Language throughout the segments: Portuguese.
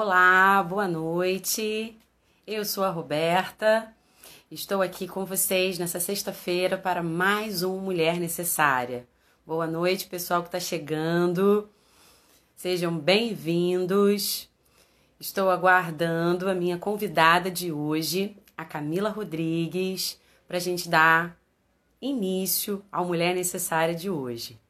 Olá, boa noite. Eu sou a Roberta. Estou aqui com vocês nessa sexta-feira para mais um Mulher Necessária. Boa noite, pessoal que está chegando. Sejam bem-vindos. Estou aguardando a minha convidada de hoje, a Camila Rodrigues, para a gente dar início ao Mulher Necessária de hoje.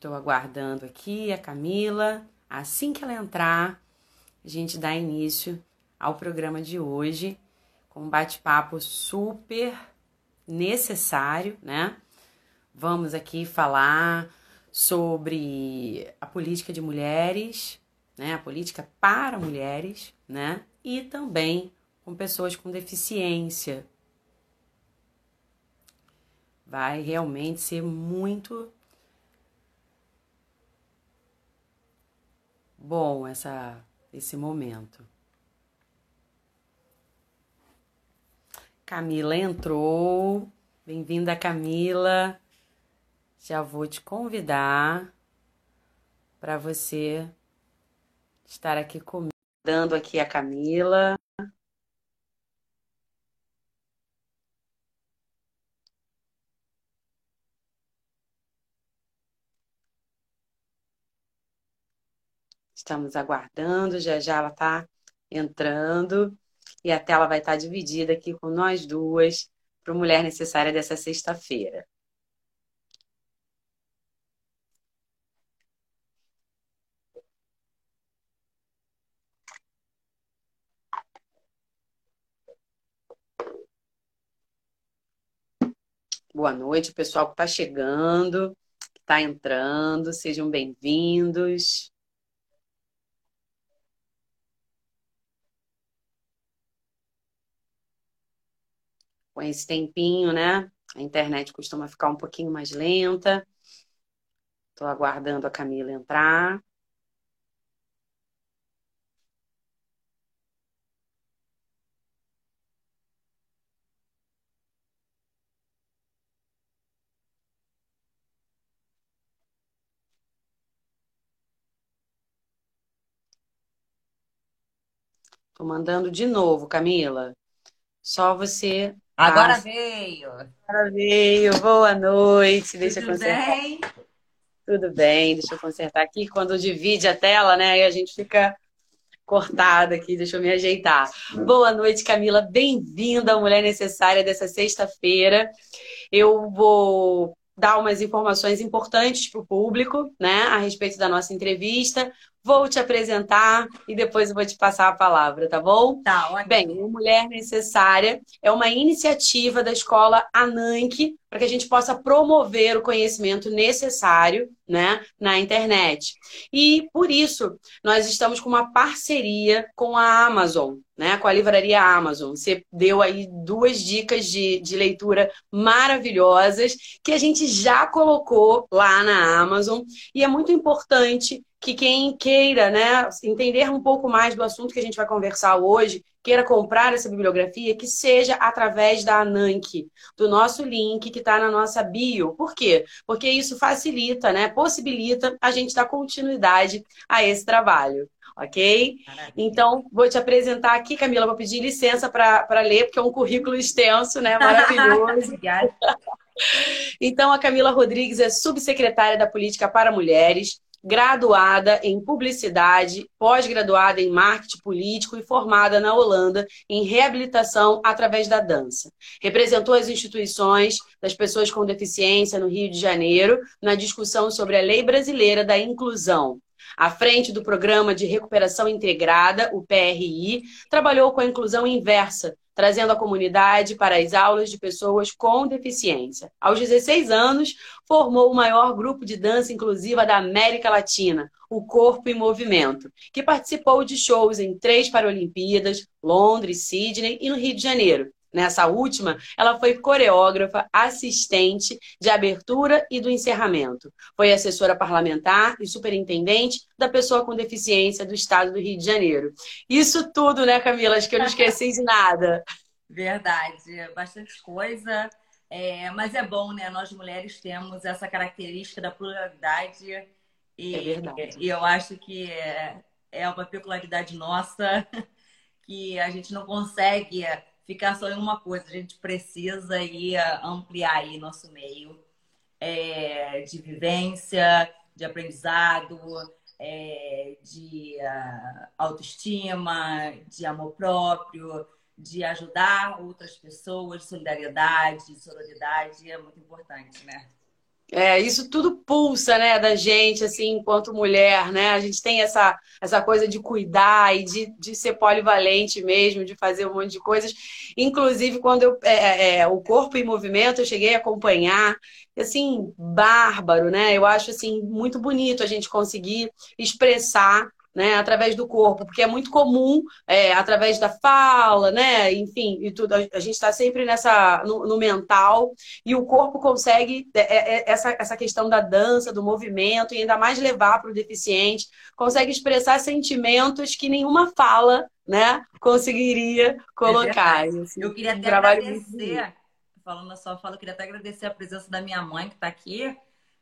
Estou aguardando aqui a Camila. Assim que ela entrar, a gente dá início ao programa de hoje com um bate-papo super necessário, né? Vamos aqui falar sobre a política de mulheres, né? A política para mulheres, né? E também com pessoas com deficiência. Vai realmente ser muito bom essa, esse momento. Camila entrou. Bem-vinda, Camila. Já vou te convidar para você estar aqui comigo, dando aqui a Camila. Estamos aguardando, já já ela está entrando e a tela vai estar tá dividida aqui com nós duas para Mulher Necessária dessa sexta-feira. Boa noite, pessoal que está chegando, que está entrando, sejam bem-vindos. Com esse tempinho, né? A internet costuma ficar um pouquinho mais lenta. Estou aguardando a Camila entrar. Estou mandando de novo, Camila. Só você Agora veio. Agora veio. Boa noite. Deixa Tudo eu consertar. bem? Tudo bem. Deixa eu consertar aqui. Quando divide a tela, né? Aí a gente fica cortada aqui. Deixa eu me ajeitar. Boa noite, Camila. Bem-vinda à Mulher Necessária dessa sexta-feira. Eu vou dar umas informações importantes para o público, né, a respeito da nossa entrevista. Vou te apresentar e depois eu vou te passar a palavra, tá bom? Tá, ótimo. Bem, o Mulher Necessária é uma iniciativa da escola ANANC para que a gente possa promover o conhecimento necessário né, na internet. E por isso, nós estamos com uma parceria com a Amazon, né, com a livraria Amazon. Você deu aí duas dicas de, de leitura maravilhosas que a gente já colocou lá na Amazon e é muito importante que quem queira né, entender um pouco mais do assunto que a gente vai conversar hoje, queira comprar essa bibliografia, que seja através da ANANC, do nosso link que está na nossa bio. Por quê? Porque isso facilita, né, possibilita a gente dar continuidade a esse trabalho. Ok? Maravilha. Então, vou te apresentar aqui, Camila, vou pedir licença para ler, porque é um currículo extenso, né? Maravilhoso. Obrigada. Então, a Camila Rodrigues é subsecretária da Política para Mulheres, graduada em publicidade, pós-graduada em marketing político e formada na Holanda em reabilitação através da dança. Representou as instituições das pessoas com deficiência no Rio de Janeiro na discussão sobre a Lei Brasileira da Inclusão. À frente do Programa de Recuperação Integrada, o PRI, trabalhou com a inclusão inversa, trazendo a comunidade para as aulas de pessoas com deficiência. Aos 16 anos, formou o maior grupo de dança inclusiva da América Latina, o Corpo em Movimento, que participou de shows em três Paralimpíadas, Londres, Sydney e no Rio de Janeiro. Nessa última, ela foi coreógrafa, assistente de abertura e do encerramento. Foi assessora parlamentar e superintendente da pessoa com deficiência do estado do Rio de Janeiro. Isso tudo, né, Camila? Acho que eu não esqueci de nada. Verdade, bastante coisa. É, mas é bom, né? Nós mulheres temos essa característica da pluralidade. E, é verdade. E eu acho que é, é uma peculiaridade nossa que a gente não consegue ficar só em uma coisa. A gente precisa ir ampliar aí nosso meio é, de vivência, de aprendizado, é, de uh, autoestima, de amor próprio, de ajudar outras pessoas, solidariedade, sororidade, é muito importante, né? É, isso tudo pulsa, né, da gente, assim, enquanto mulher, né? A gente tem essa, essa coisa de cuidar e de, de ser polivalente mesmo, de fazer um monte de coisas. Inclusive, quando eu, é, é, é o corpo em movimento, eu cheguei a acompanhar, assim, bárbaro, né? Eu acho, assim, muito bonito a gente conseguir expressar né, através do corpo, porque é muito comum, é, através da fala, né, enfim, e tudo, a gente está sempre nessa no, no, mental e o corpo consegue é, é, é, essa, essa questão da dança, do movimento e ainda mais levar para o deficiente, consegue expressar sentimentos que nenhuma fala, né, conseguiria colocar. Assim, eu queria até agradecer, falando na sua fala, eu queria até agradecer a presença da minha mãe que está aqui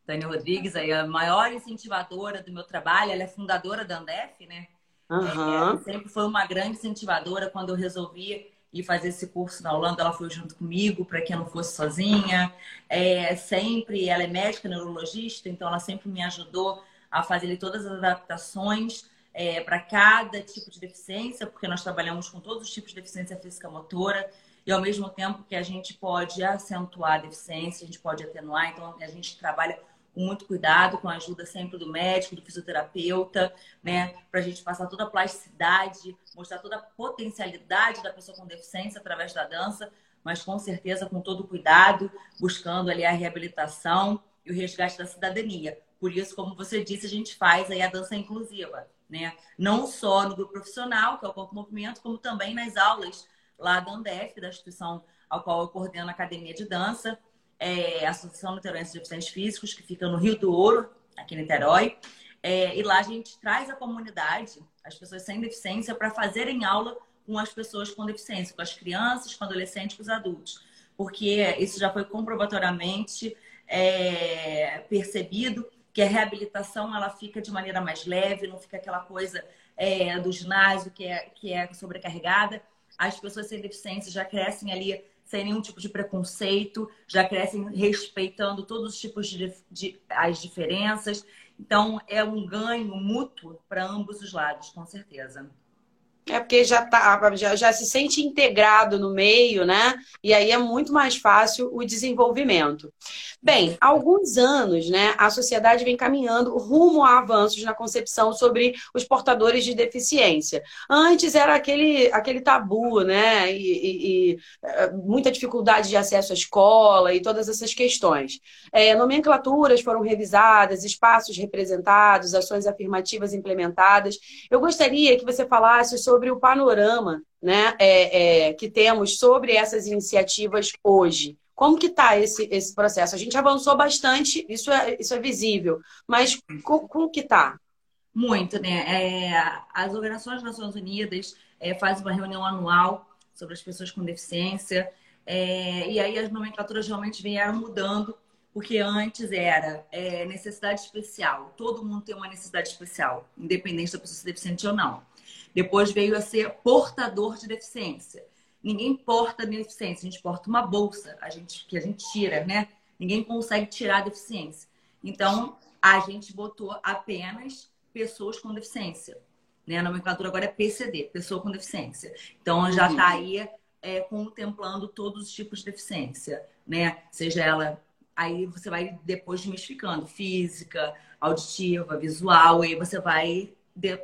Tânia Rodrigues, aí, a maior incentivadora do meu trabalho, ela é fundadora da Andef, né? Uhum. É, sempre foi uma grande incentivadora quando eu resolvi ir fazer esse curso na Holanda, ela foi junto comigo para que eu não fosse sozinha. É, sempre, ela é médica neurologista, então ela sempre me ajudou a fazer todas as adaptações é, para cada tipo de deficiência, porque nós trabalhamos com todos os tipos de deficiência física motora e ao mesmo tempo que a gente pode acentuar a deficiência, a gente pode atenuar, então a gente trabalha com muito cuidado, com a ajuda sempre do médico, do fisioterapeuta, né? Para a gente passar toda a plasticidade, mostrar toda a potencialidade da pessoa com deficiência através da dança, mas com certeza com todo cuidado, buscando ali a reabilitação e o resgate da cidadania. Por isso, como você disse, a gente faz aí a dança inclusiva, né? Não só no grupo profissional, que é o Corpo Movimento, como também nas aulas lá da Andef, da instituição ao qual eu coordeno a Academia de Dança, é, a Associação Niteroense de Deficientes Físicos, que fica no Rio do Ouro, aqui em Niterói. É, e lá a gente traz a comunidade, as pessoas sem deficiência, para fazerem aula com as pessoas com deficiência, com as crianças, com adolescentes, com os adultos. Porque isso já foi comprobatoriamente é, percebido que a reabilitação ela fica de maneira mais leve, não fica aquela coisa é, do ginásio que é, que é sobrecarregada. As pessoas sem deficiência já crescem ali sem nenhum tipo de preconceito, já crescem respeitando todos os tipos de, de as diferenças. Então, é um ganho mútuo para ambos os lados, com certeza. É porque já, tá, já, já se sente integrado no meio, né? E aí é muito mais fácil o desenvolvimento. Bem, há alguns anos, né, a sociedade vem caminhando rumo a avanços na concepção sobre os portadores de deficiência. Antes era aquele, aquele tabu, né? E, e, e eh, muita dificuldade de acesso à escola e todas essas questões. É, nomenclaturas foram revisadas, espaços representados, ações afirmativas implementadas. Eu gostaria que você falasse sobre sobre o panorama né, é, é, que temos sobre essas iniciativas hoje. Como que está esse, esse processo? A gente avançou bastante, isso é, isso é visível, mas como, como que está? Muito, né? É, as Organizações das Nações Unidas é, fazem uma reunião anual sobre as pessoas com deficiência, é, e aí as nomenclaturas realmente vieram mudando, porque antes era é, necessidade especial, todo mundo tem uma necessidade especial, independente da pessoa ser deficiente ou não. Depois veio a ser portador de deficiência. Ninguém porta deficiência, a gente porta uma bolsa a gente, que a gente tira, né? Ninguém consegue tirar a deficiência. Então, a gente botou apenas pessoas com deficiência. Né? A nomenclatura agora é PCD, pessoa com deficiência. Então, já está aí é, contemplando todos os tipos de deficiência, né? Seja ela. Aí você vai depois desmistificando física, auditiva, visual, e aí você vai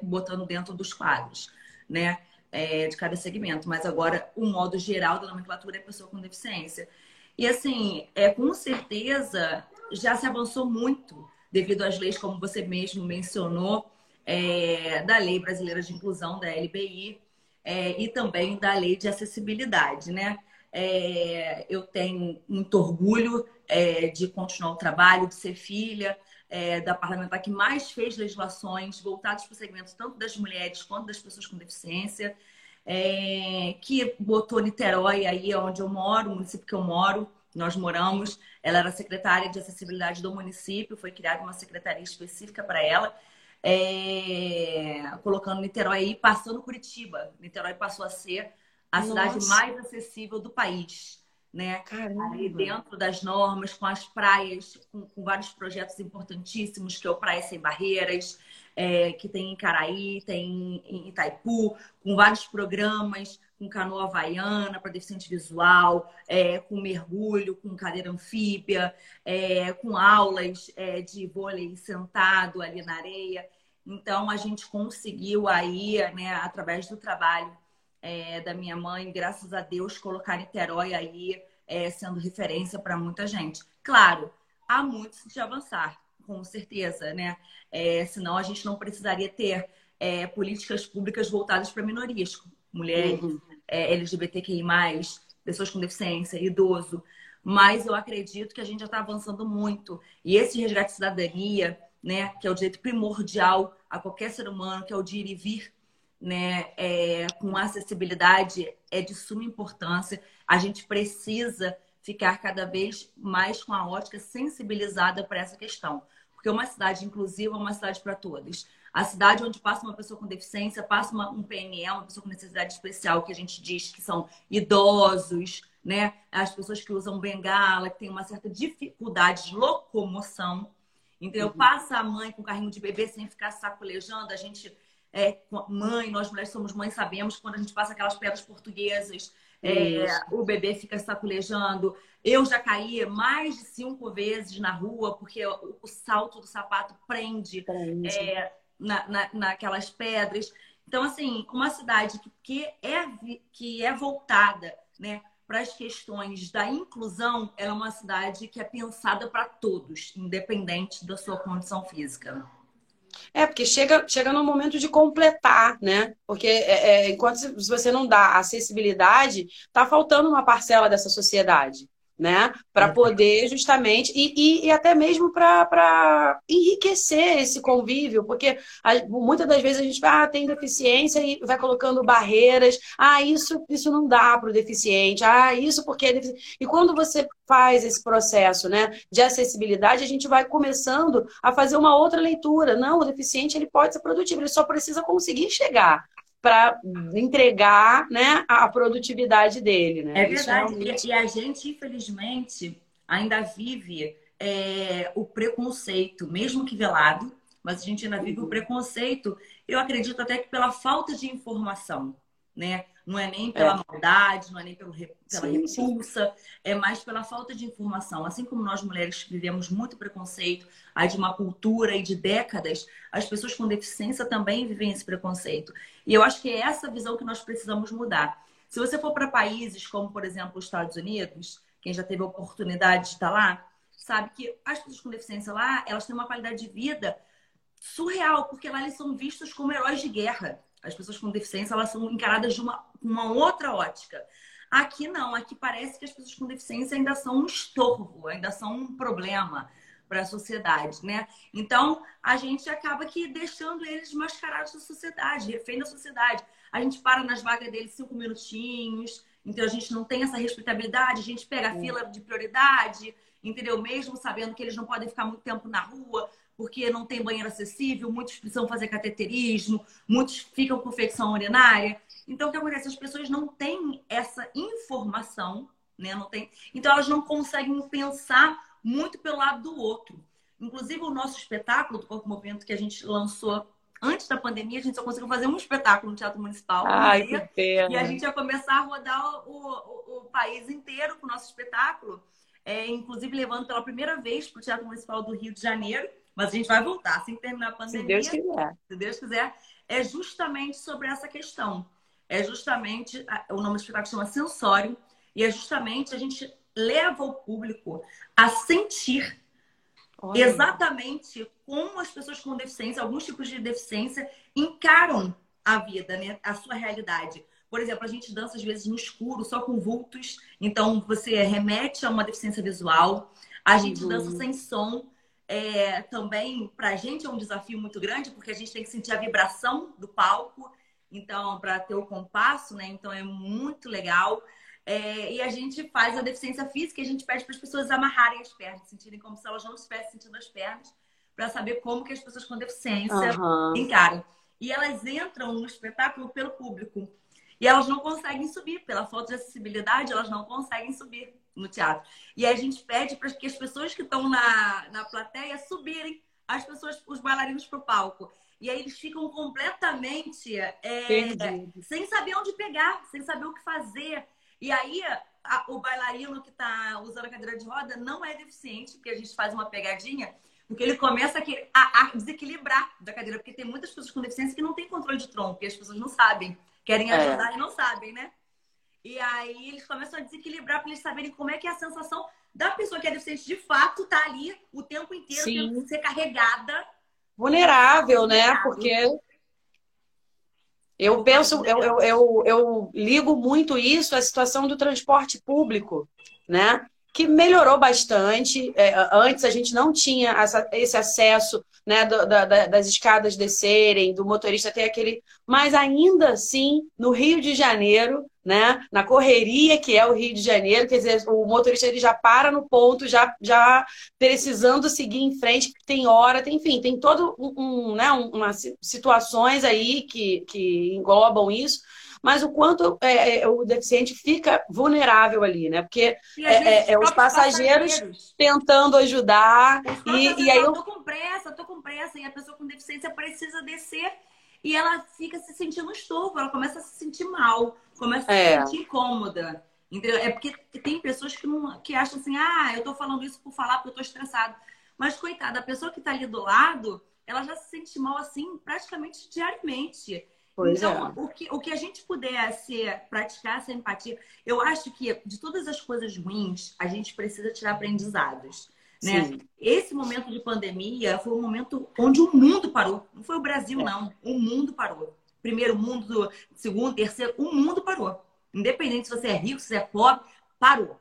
botando dentro dos quadros, né? É, de cada segmento. Mas agora, o modo geral da nomenclatura é pessoa com deficiência. E assim, é, com certeza já se avançou muito devido às leis, como você mesmo mencionou, é, da Lei Brasileira de Inclusão, da LBI, é, e também da Lei de Acessibilidade, né? É, eu tenho muito orgulho é, de continuar o trabalho, de ser filha é, da parlamentar que mais fez legislações voltadas para o segmento tanto das mulheres quanto das pessoas com deficiência, é, que botou Niterói aí onde eu moro, o município que eu moro, nós moramos. Ela era secretária de acessibilidade do município, foi criada uma secretaria específica para ela, é... colocando Niterói aí, passando Curitiba. Niterói passou a ser a Nossa. cidade mais acessível do país. Né? Ali dentro das normas, com as praias, com, com, vários projetos importantíssimos, que é o Praia Sem Barreiras, é, que tem em Caraí, tem em Itaipu, com vários programas com canoa havaiana para deficiente visual, é, com mergulho, com cadeira anfíbia, é, com aulas é, de vôlei sentado ali na areia. Então, a gente conseguiu aí, né, através do trabalho é, da minha mãe, graças a Deus, colocar Niterói aí é, sendo referência para muita gente. Claro, há muito de avançar, com certeza, né? É, senão a gente não precisaria ter políticas públicas voltadas para minorias, mulheres, uhum. é, LGBTQI, pessoas com deficiência, idoso. Mas eu acredito que a gente já está avançando muito. E esse resgate de cidadania, né, que é o direito primordial a qualquer ser humano, que é o de ir e vir, né, é, com acessibilidade, é de suma importância. A gente precisa ficar cada vez mais com a ótica sensibilizada para essa questão. Porque uma cidade inclusiva é uma cidade para todos. A cidade onde passa uma pessoa com deficiência, passa uma, um PNE, uma pessoa com necessidade especial, que a gente diz que são idosos, né? As pessoas que usam bengala, que têm uma certa dificuldade de locomoção. Entendeu? Uhum. Passa a mãe com carrinho de bebê sem ficar sacolejando. A gente é mãe, nós mulheres somos mães, sabemos quando a gente passa aquelas pedras portuguesas, é, o bebê fica sacolejando. Eu já caí mais de cinco vezes na rua porque o, o salto do sapato prende. prende. É, na, na, naquelas pedras. Então, assim, uma cidade que, que, é, que é voltada né, para as questões da inclusão, ela é uma cidade que é pensada para todos, independente da sua condição física. É, porque chega, chega no momento de completar, né? Porque é, é, enquanto você não dá acessibilidade, está faltando uma parcela dessa sociedade né? Para uhum. poder justamente, e, e, e até mesmo para enriquecer esse convívio, porque a, muitas das vezes a gente ah, tem deficiência e vai colocando barreiras, ah, isso, isso não dá para o deficiente, ah, isso porque é deficiente. E quando você faz esse processo né, de acessibilidade, a gente vai começando a fazer uma outra leitura. Não, o deficiente ele pode ser produtivo, ele só precisa conseguir chegar para entregar né, a produtividade dele. Né? É verdade. Realmente... E a gente, infelizmente, ainda vive é, o preconceito, mesmo que velado, mas a gente ainda vive o preconceito. Eu acredito até que pela falta de informação, né? Não é nem pela é. maldade, não é nem pelo, pela sim, repulsa, sim. é mais pela falta de informação. Assim como nós mulheres vivemos muito preconceito, aí de uma cultura e de décadas, as pessoas com deficiência também vivem esse preconceito. E eu acho que é essa visão que nós precisamos mudar. Se você for para países como, por exemplo, os Estados Unidos, quem já teve a oportunidade de estar lá, sabe que as pessoas com deficiência lá, elas têm uma qualidade de vida surreal, porque lá eles são vistos como heróis de guerra. As pessoas com deficiência, elas são encaradas de uma, uma outra ótica. Aqui não, aqui parece que as pessoas com deficiência ainda são um estorvo, ainda são um problema para a sociedade, né? Então, a gente acaba que deixando eles mascarados da sociedade, refém da sociedade. A gente para nas vagas deles cinco minutinhos, então a gente não tem essa respeitabilidade, a gente pega a fila de prioridade, entendeu? Mesmo sabendo que eles não podem ficar muito tempo na rua, porque não tem banheiro acessível, muitos precisam fazer cateterismo, muitos ficam com infecção urinária. Então, o que acontece? As pessoas não têm essa informação, né? Não tem... Então, elas não conseguem pensar muito pelo lado do outro. Inclusive, o nosso espetáculo do Corpo Movimento que a gente lançou antes da pandemia, a gente só conseguiu fazer um espetáculo no Teatro Municipal. Ai, um que pena. E a gente ia começar a rodar o, o, o país inteiro com o nosso espetáculo, é, inclusive levando pela primeira vez para o Teatro Municipal do Rio de Janeiro. Mas a gente vai voltar assim que terminar a pandemia. Se Deus quiser. Se Deus quiser. É justamente sobre essa questão. É justamente, o nome do espetáculo chama Sensório, e é justamente a gente leva o público a sentir Olha. exatamente como as pessoas com deficiência, alguns tipos de deficiência, encaram a vida, né? a sua realidade. Por exemplo, a gente dança às vezes no escuro, só com vultos, então você remete a uma deficiência visual. A gente uhum. dança sem som, é, também para a gente é um desafio muito grande, porque a gente tem que sentir a vibração do palco, então, para ter o compasso, né? Então é muito legal. É, e a gente faz a deficiência física e a gente pede para as pessoas amarrarem as pernas, sentirem como se elas não estivessem sentindo as pernas, para saber como que as pessoas com deficiência uhum. encaram. E elas entram no espetáculo pelo público. E elas não conseguem subir, pela falta de acessibilidade, elas não conseguem subir no teatro. E a gente pede para que as pessoas que estão na, na plateia subirem as pessoas, os bailarinos para o palco. E aí eles ficam completamente é, sem saber onde pegar, sem saber o que fazer. E aí a, o bailarino que está usando a cadeira de roda não é deficiente, porque a gente faz uma pegadinha, porque ele começa a, a desequilibrar da cadeira, porque tem muitas pessoas com deficiência que não têm controle de tronco, e as pessoas não sabem, querem é. ajudar é. e não sabem, né? E aí eles começam a desequilibrar para eles saberem como é que é a sensação da pessoa que é deficiente de fato tá ali o tempo inteiro, tendo que ser carregada. Vulnerável, né? Porque eu penso, eu, eu, eu, eu, ligo muito isso à situação do transporte público, né? Que melhorou bastante. É, antes a gente não tinha esse acesso né, das escadas descerem, do motorista ter aquele. Mas ainda assim, no Rio de Janeiro, né, na correria que é o Rio de Janeiro, quer dizer, o motorista ele já para no ponto, já, já precisando seguir em frente, tem hora, tem, enfim, tem todo um, um né, umas situações aí que, que englobam isso mas o quanto é, é, o deficiente fica vulnerável ali, né? Porque é, é, é, os passageiros, passageiros, tentando ajudar e, e aí eu tô com pressa, tô com pressa e a pessoa com deficiência precisa descer e ela fica se sentindo estofo, ela começa a se sentir mal, começa a se é. sentir incômoda. Entendeu? É porque tem pessoas que, não, que acham assim, ah, eu tô falando isso por falar porque eu tô estressado. Mas, coitada, a pessoa que tá ali do lado, ela já se sente mal assim praticamente diariamente. Pois então, é. o, que, o que a gente puder ser, praticar essa empatia, eu acho que de todas as coisas ruins, a gente precisa tirar aprendizados. Né? Esse momento de pandemia foi um momento onde o mundo parou. Não foi o Brasil, é. não. O mundo parou. Primeiro mundo, segundo, terceiro, o mundo parou. Independente se você é rico, se você é pobre, parou.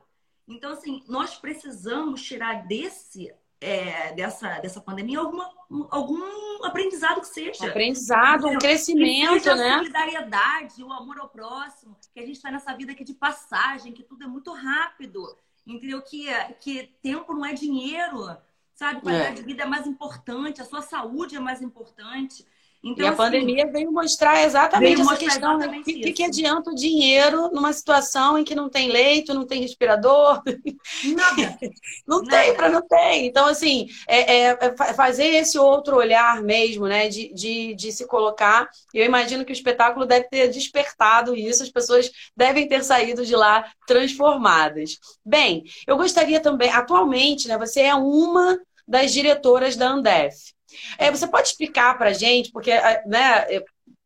Então, assim, nós precisamos tirar desse é, dessa, dessa pandemia alguma, algum aprendizado que seja. Aprendizado, um crescimento, que né? A solidariedade, o amor ao próximo, que a gente está nessa vida aqui de passagem, que tudo é muito rápido, entendeu? Que, que tempo não é dinheiro, sabe? Qualidade é. de vida é mais importante, a sua saúde é mais importante. Então, e a assim, pandemia veio mostrar exatamente veio essa questão. O que, que, adianta o dinheiro numa situação em que não tem leito, não tem respirador? Nada. não Nada. tem para não tem. Então, assim, é, é, é, fazer esse outro olhar mesmo, né? De, de, de se colocar. Eu imagino que o espetáculo deve ter despertado isso, as pessoas devem ter saído de lá transformadas. Bem, eu gostaria também, atualmente, né? Você é uma das diretoras da Andef. É, você pode explicar para a gente, porque né,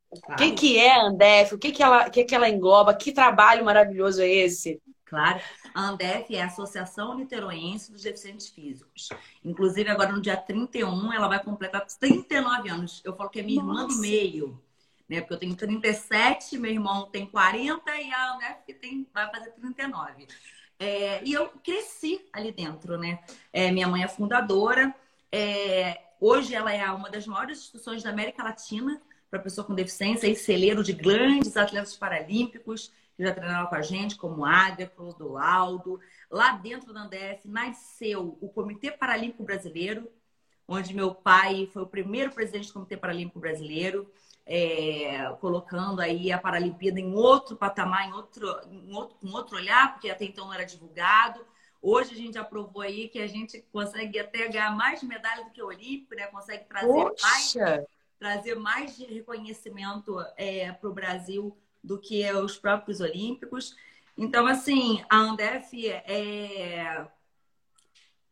o que, que é a Andef, o que, que, ela, o que, que ela engloba, que trabalho maravilhoso é esse? Claro, a Andef é a Associação Niteroense dos Deficientes Físicos. Inclusive, agora no dia 31, ela vai completar 39 anos. Eu falo que é minha Nossa. irmã do meio, né? Porque eu tenho 37, meu irmão tem 40 e a Andef tem, vai fazer 39. É, e eu cresci ali dentro, né? É, minha mãe é fundadora. É, Hoje ela é uma das maiores instituições da América Latina para pessoa com deficiência e celeiro de grandes atletas paralímpicos que já treinaram com a gente, como Águia, Clodoaldo. Lá dentro da Andef nasceu o Comitê Paralímpico Brasileiro, onde meu pai foi o primeiro presidente do Comitê Paralímpico Brasileiro, é, colocando aí a Paralimpíada em outro patamar, em outro, em outro, com outro olhar, porque até então não era divulgado. Hoje a gente aprovou aí que a gente consegue até ganhar mais medalha do que o Olímpico, né? Consegue trazer mais, trazer mais reconhecimento é, para o Brasil do que os próprios Olímpicos. Então, assim, a Andef é.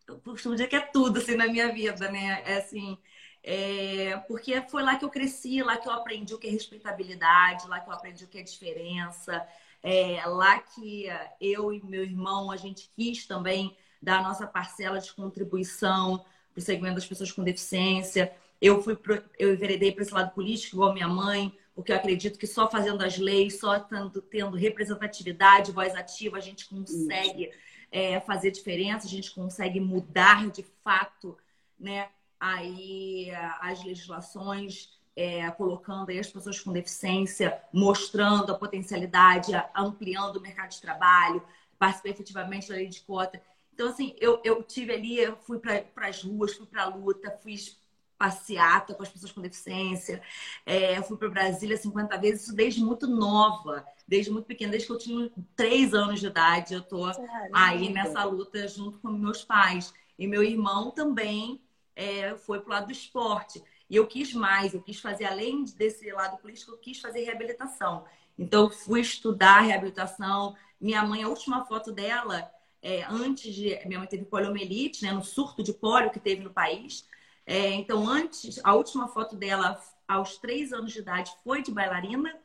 Eu costumo dizer que é tudo assim, na minha vida, né? É assim. É... porque foi lá que eu cresci, lá que eu aprendi o que é respeitabilidade, lá que eu aprendi o que é diferença, é lá que eu e meu irmão, a gente quis também dar a nossa parcela de contribuição para o segmento das pessoas com deficiência. Eu fui pro, eu enveredei para esse lado político, igual minha mãe, porque eu acredito que só fazendo as leis, só tendo, tendo representatividade, voz ativa, a gente consegue é, fazer diferença, a gente consegue mudar de fato né, aí, as legislações é, colocando aí as pessoas com deficiência, mostrando a potencialidade, ampliando o mercado de trabalho, participei efetivamente da lei de cota. Então, assim, eu, eu tive ali, eu fui para as ruas, fui para a luta, fiz passeata com as pessoas com deficiência, é, fui para Brasília 50 vezes, isso desde muito nova, desde muito pequena, desde que eu tinha três anos de idade, eu tô aí nessa luta junto com meus pais. E meu irmão também é, foi pro lado do esporte. E eu quis mais, eu quis fazer, além desse lado político, eu quis fazer reabilitação. Então, fui estudar reabilitação. Minha mãe, a última foto dela, é, antes de. Minha mãe teve poliomielite, né, no surto de polio que teve no país. É, então, antes, a última foto dela, aos três anos de idade, foi de bailarina.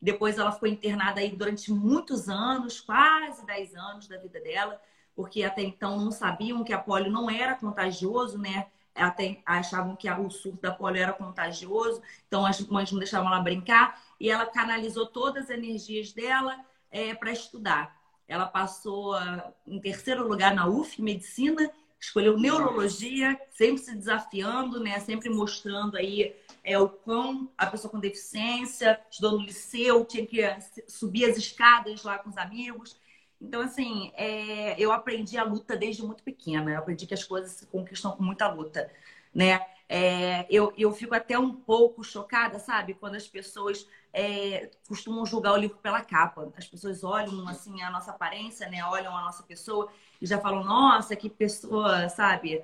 Depois, ela ficou internada aí durante muitos anos, quase dez anos da vida dela, porque até então não sabiam que a polio não era contagioso, né? Até achavam que o surto da polio era contagioso, então as mães não deixavam ela brincar, e ela canalizou todas as energias dela é, para estudar. Ela passou uh, em terceiro lugar na UF, medicina, escolheu neurologia, sempre se desafiando, né? Sempre mostrando aí é, o quão a pessoa com deficiência, estudou no liceu, tinha que subir as escadas lá com os amigos. Então, assim, é, eu aprendi a luta desde muito pequena. Eu aprendi que as coisas se conquistam com muita luta, né? É, eu, eu fico até um pouco chocada, sabe? Quando as pessoas é, costumam julgar o livro pela capa. As pessoas olham, assim, a nossa aparência, né? Olham a nossa pessoa e já falam, nossa, que pessoa, sabe?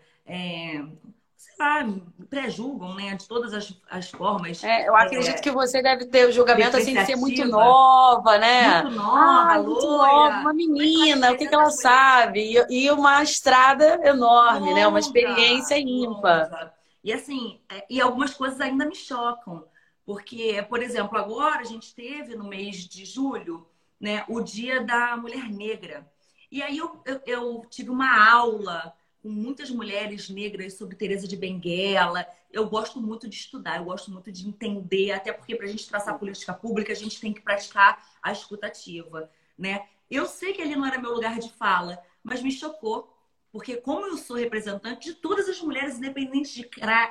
Lá, pré-julgam, né? De todas as, as formas. É, eu acredito é, que você deve ter o julgamento assim de ser muito nova, né? Muito nova, ah, muito nova, uma menina, o que, que ela sabe? E, e, uma estrada enorme, longa, né? Uma experiência ímpar. E assim, é, e algumas coisas ainda me chocam. Porque, por exemplo, agora a gente teve no mês de julho, né, o Dia da Mulher Negra. E aí eu, eu, eu tive uma aula com muitas mulheres negras sobre Teresa de Benguela. Eu gosto muito de estudar, eu gosto muito de entender, até porque para a gente traçar política pública, a gente tem que praticar a escutativa, né? Eu sei que ali não era meu lugar de fala, mas me chocou, porque como eu sou representante de todas as mulheres, independentes de,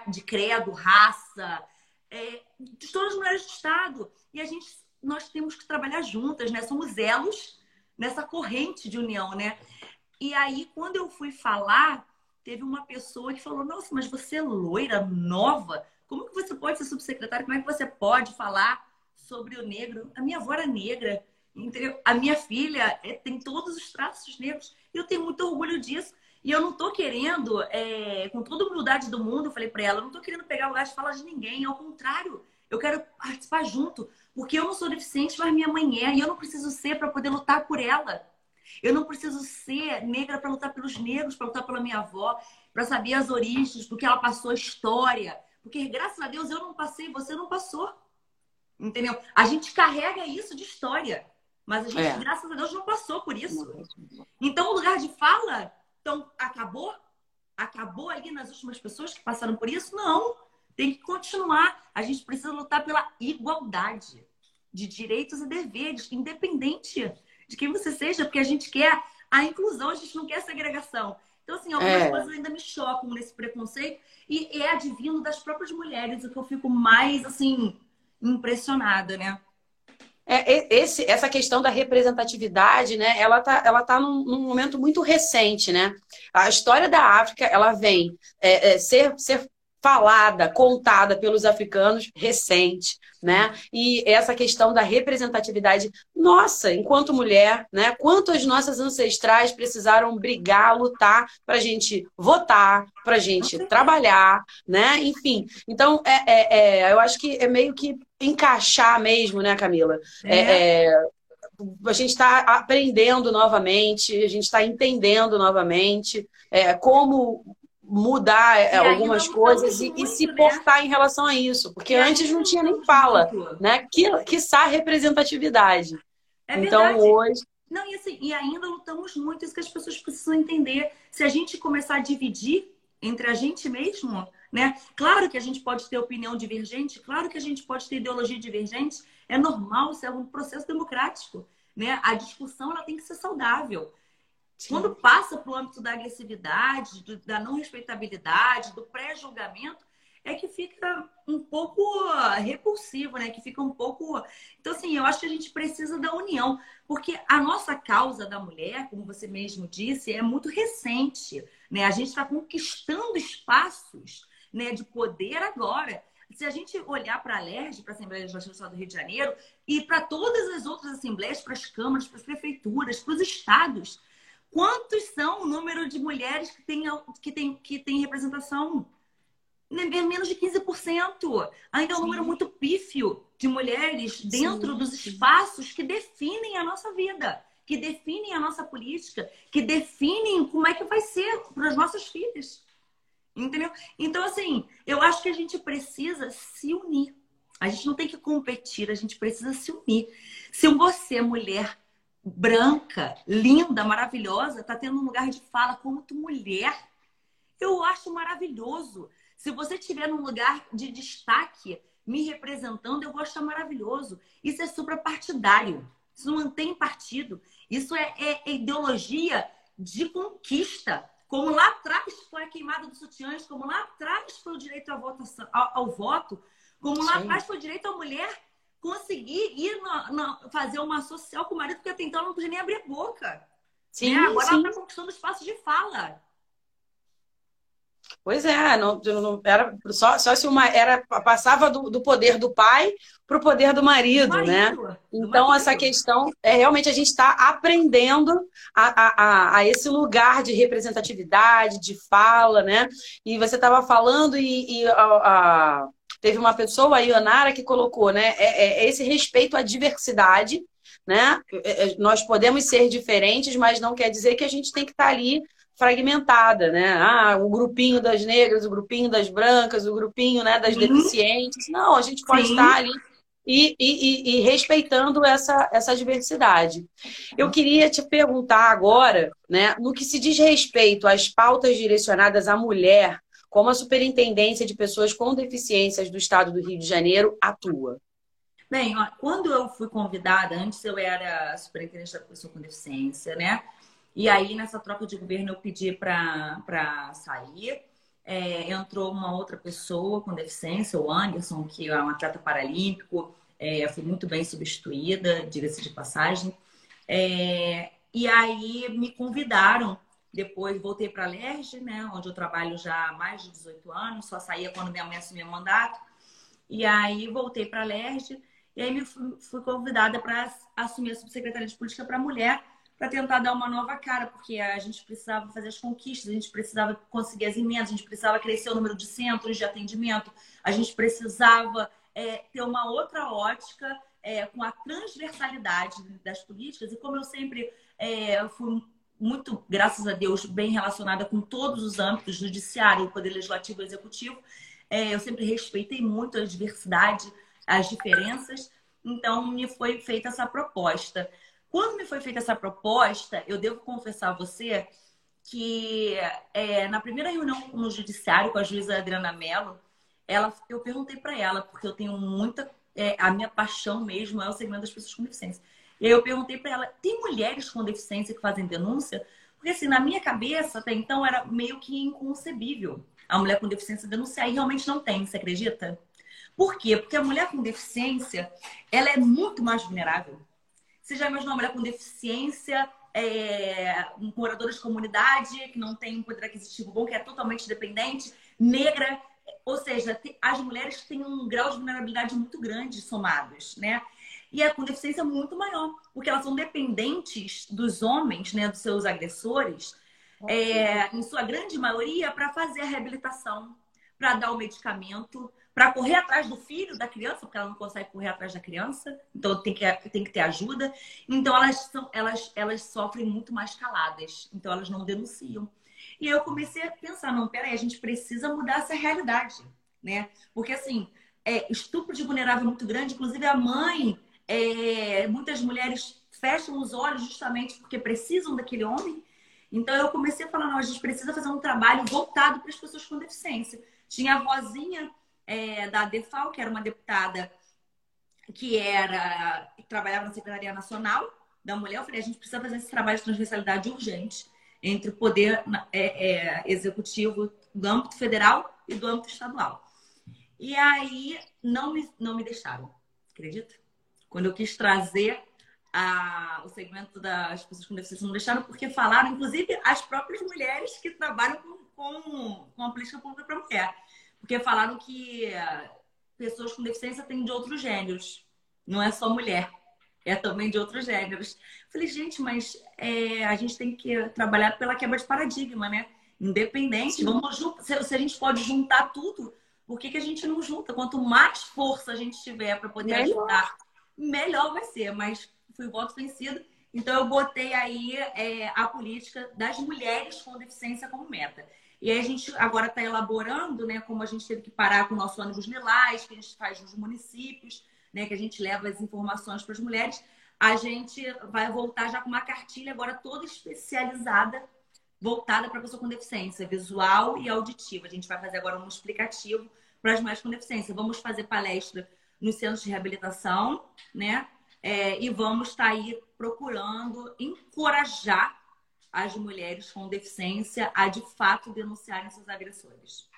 de credo, raça, é, de todas as mulheres do Estado, e a gente, nós temos que trabalhar juntas, né? Somos elos nessa corrente de união, né? E aí, quando eu fui falar, teve uma pessoa que falou: Nossa, mas você é loira, nova? Como que você pode ser subsecretária? Como é que você pode falar sobre o negro? A minha avó era negra, entendeu? A minha filha é, tem todos os traços negros. E eu tenho muito orgulho disso. E eu não tô querendo, é, com toda a humildade do mundo, eu falei para ela, eu não tô querendo pegar o lugar de fala de ninguém. Ao contrário, eu quero participar junto. Porque eu não sou deficiente, mas minha mãe é. E eu não preciso ser para poder lutar por ela. Eu não preciso ser negra para lutar pelos negros, para lutar pela minha avó, para saber as origens, do que ela passou, a história. Porque, graças a Deus, eu não passei, você não passou. Entendeu? A gente carrega isso de história. Mas a gente, é. graças a Deus, não passou por isso. Então, o lugar de fala, então, acabou? Acabou ali nas últimas pessoas que passaram por isso? Não. Tem que continuar. A gente precisa lutar pela igualdade de direitos e deveres, independente de quem você seja, porque a gente quer a inclusão, a gente não quer a segregação. Então, assim, algumas é. coisas ainda me chocam nesse preconceito e é advindo das próprias mulheres, o que eu fico mais, assim, impressionada, né? É, esse, essa questão da representatividade, né? Ela tá, ela tá num, num momento muito recente, né? A história da África, ela vem é, é, ser, ser falada, contada pelos africanos recente, né? E essa questão da representatividade nossa, enquanto mulher, né? Quanto as nossas ancestrais precisaram brigar, lutar para a gente votar, para a gente trabalhar, né? Enfim, então é, é, é, eu acho que é meio que encaixar mesmo, né, Camila? É. é, é a gente está aprendendo novamente, a gente está entendendo novamente é, como mudar é, algumas coisas e, muito, e, se né? portar em relação a isso. Porque antes não tinha nem fala, muito. né? Que, quiçá representatividade. É então hoje. Não, e assim, e ainda lutamos muito, isso que as pessoas precisam entender. Se a gente começar a dividir entre a gente mesmo, né? Claro que a gente pode ter opinião divergente, claro que a gente pode ter ideologia divergente, é normal, isso é um processo democrático, né? A discussão ela tem que ser saudável. Sim. Quando passa para o âmbito da agressividade, do, da não respeitabilidade, do pré-julgamento, é que fica um pouco repulsivo, né? Que fica um pouco. Então, assim, eu acho que a gente precisa da união, porque a nossa causa da mulher, como você mesmo disse, é muito recente, né? A gente está conquistando espaços né, de poder agora. Se a gente olhar para a LERJ, para a Assembleia Legislativa do Estado do Rio de Janeiro, e para todas as outras assembleias, para as câmaras, para as prefeituras, para os estados, quantos são o número de mulheres que têm, que têm, que têm representação? Né, é menos de 15%. Ainda é um Sim. número muito pífio de mulheres dentro Sim. dos espaços que definem a nossa vida, que definem a nossa política, que definem como é que vai ser para as nossas filhas. Entendeu? Então, assim, eu acho que a gente precisa se unir. A gente não tem que competir, a gente precisa se unir. Se você, mulher branca, linda, maravilhosa, está tendo um lugar de fala como tu mulher, eu acho maravilhoso. Se você estiver num lugar de destaque, me representando, eu vou achar maravilhoso. Isso é suprapartidário. Isso não tem partido. Isso é, é, é ideologia de conquista. Como lá atrás foi a queimada dos sutiãs, como lá atrás foi o direito ao, votação, ao, ao voto, como lá Sim. atrás foi o direito à mulher conseguir ir fazer uma social com o marido, porque até então ela não podia nem abrir a boca. Sim, né? Agora sim. ela está conquistando espaço de fala. Pois é, não, não, era só, só se uma era passava do, do poder do pai para o poder do marido, marido né? Do então marido. essa questão é realmente a gente está aprendendo a, a, a, esse lugar de representatividade, de fala, né? E você estava falando e, e a, a, teve uma pessoa, a Ionara, que colocou, né? É, é, é esse respeito à diversidade, né? É, é, nós podemos ser diferentes, mas não quer dizer que a gente tem que estar tá ali fragmentada, né? Ah, o grupinho das negras, o grupinho das brancas, o grupinho né, das uhum. deficientes. Não, a gente pode Sim. estar ali e, e, e, respeitando essa, essa diversidade. Eu queria te perguntar agora, né, no que se diz respeito às pautas direcionadas à mulher, como a Superintendência de Pessoas com Deficiências do Estado do Rio de Janeiro atua. Bem, ó, quando eu fui convidada, antes eu era superintendente da pessoa com deficiência, né? E aí, nessa troca de governo, eu pedi para sair. É, entrou uma outra pessoa com deficiência, o Anderson, que é um atleta paralímpico. É, fui muito bem substituída, diga-se de passagem. É, e aí me convidaram. Depois voltei para a LERJ, né, onde eu trabalho já há mais de 18 anos. Só saía quando minha mãe assumia o mandato. E aí voltei para a LERJ. E aí me fui, fui convidada para assumir a subsecretaria de Política para a Mulher para tentar dar uma nova cara, porque a gente precisava fazer as conquistas, a gente precisava conseguir as emendas, a gente precisava crescer o número de centros de atendimento, a gente precisava é, ter uma outra ótica é, com a transversalidade das políticas. E como eu sempre é, fui muito, graças a Deus, bem relacionada com todos os âmbitos, judiciário, poder legislativo e executivo, é, eu sempre respeitei muito a diversidade, as diferenças. Então, me foi feita essa proposta. Quando me foi feita essa proposta, eu devo confessar a você que é, na primeira reunião no judiciário com a juíza Adriana Mello, ela, eu perguntei para ela, porque eu tenho muita. É, a minha paixão mesmo é o segmento das pessoas com deficiência. E aí eu perguntei para ela: tem mulheres com deficiência que fazem denúncia? Porque, assim, na minha cabeça, até então, era meio que inconcebível a mulher com deficiência denunciar. E realmente não tem, você acredita? Por quê? Porque a mulher com deficiência, ela é muito mais vulnerável. Você já imaginou uma mulher com deficiência, é, moradora de comunidade, que não tem um poder aquisitivo bom, que é totalmente dependente, negra, ou seja, as mulheres têm um grau de vulnerabilidade muito grande somados, né? E é com deficiência muito maior, porque elas são dependentes dos homens, né, dos seus agressores, é, em sua grande maioria, para fazer a reabilitação, para dar o medicamento, para correr atrás do filho da criança, porque ela não consegue correr atrás da criança, então tem que, tem que ter ajuda. Então elas, são, elas, elas sofrem muito mais caladas, então elas não denunciam. E eu comecei a pensar, não, peraí, a gente precisa mudar essa realidade, né? Porque assim, é, estupro de vulnerável é muito grande, inclusive a mãe, é, muitas mulheres fecham os olhos justamente porque precisam daquele homem. Então eu comecei a falar, não, a gente precisa fazer um trabalho voltado para as pessoas com deficiência. Tinha a vozinha é, da DEFAL, que era uma deputada que era que trabalhava na Secretaria Nacional da Mulher. Eu falei, a gente precisa fazer esse trabalho de transversalidade urgente entre o poder é, é, executivo do âmbito federal e do âmbito estadual. E aí não me, não me deixaram, acredita? Quando eu quis trazer a, o segmento das pessoas com deficiência, não deixaram porque falaram, inclusive, as próprias mulheres que trabalham com, com, com a política pública para mulher. Porque falaram que pessoas com deficiência têm de outros gêneros, não é só mulher é também de outros gêneros. Falei, gente, mas é, a gente tem que trabalhar pela quebra de paradigma, né? Independente, vamos se, se a gente pode juntar tudo, por que, que a gente não junta? Quanto mais força a gente tiver para poder melhor. ajudar, melhor vai ser. Mas fui voto vencido, então eu botei aí é, a política das mulheres com deficiência como meta. E aí a gente agora está elaborando, né? Como a gente teve que parar com o nosso ônibus lilás, que a gente faz nos municípios né, que a gente leva as informações para as mulheres, a gente vai voltar já com uma cartilha agora toda especializada, voltada para a pessoa com deficiência visual e auditiva. A gente vai fazer agora um explicativo para as mulheres com deficiência. Vamos fazer palestra nos centros de reabilitação, né? É, e vamos estar tá aí procurando encorajar as mulheres com deficiência a de fato denunciarem seus agressores.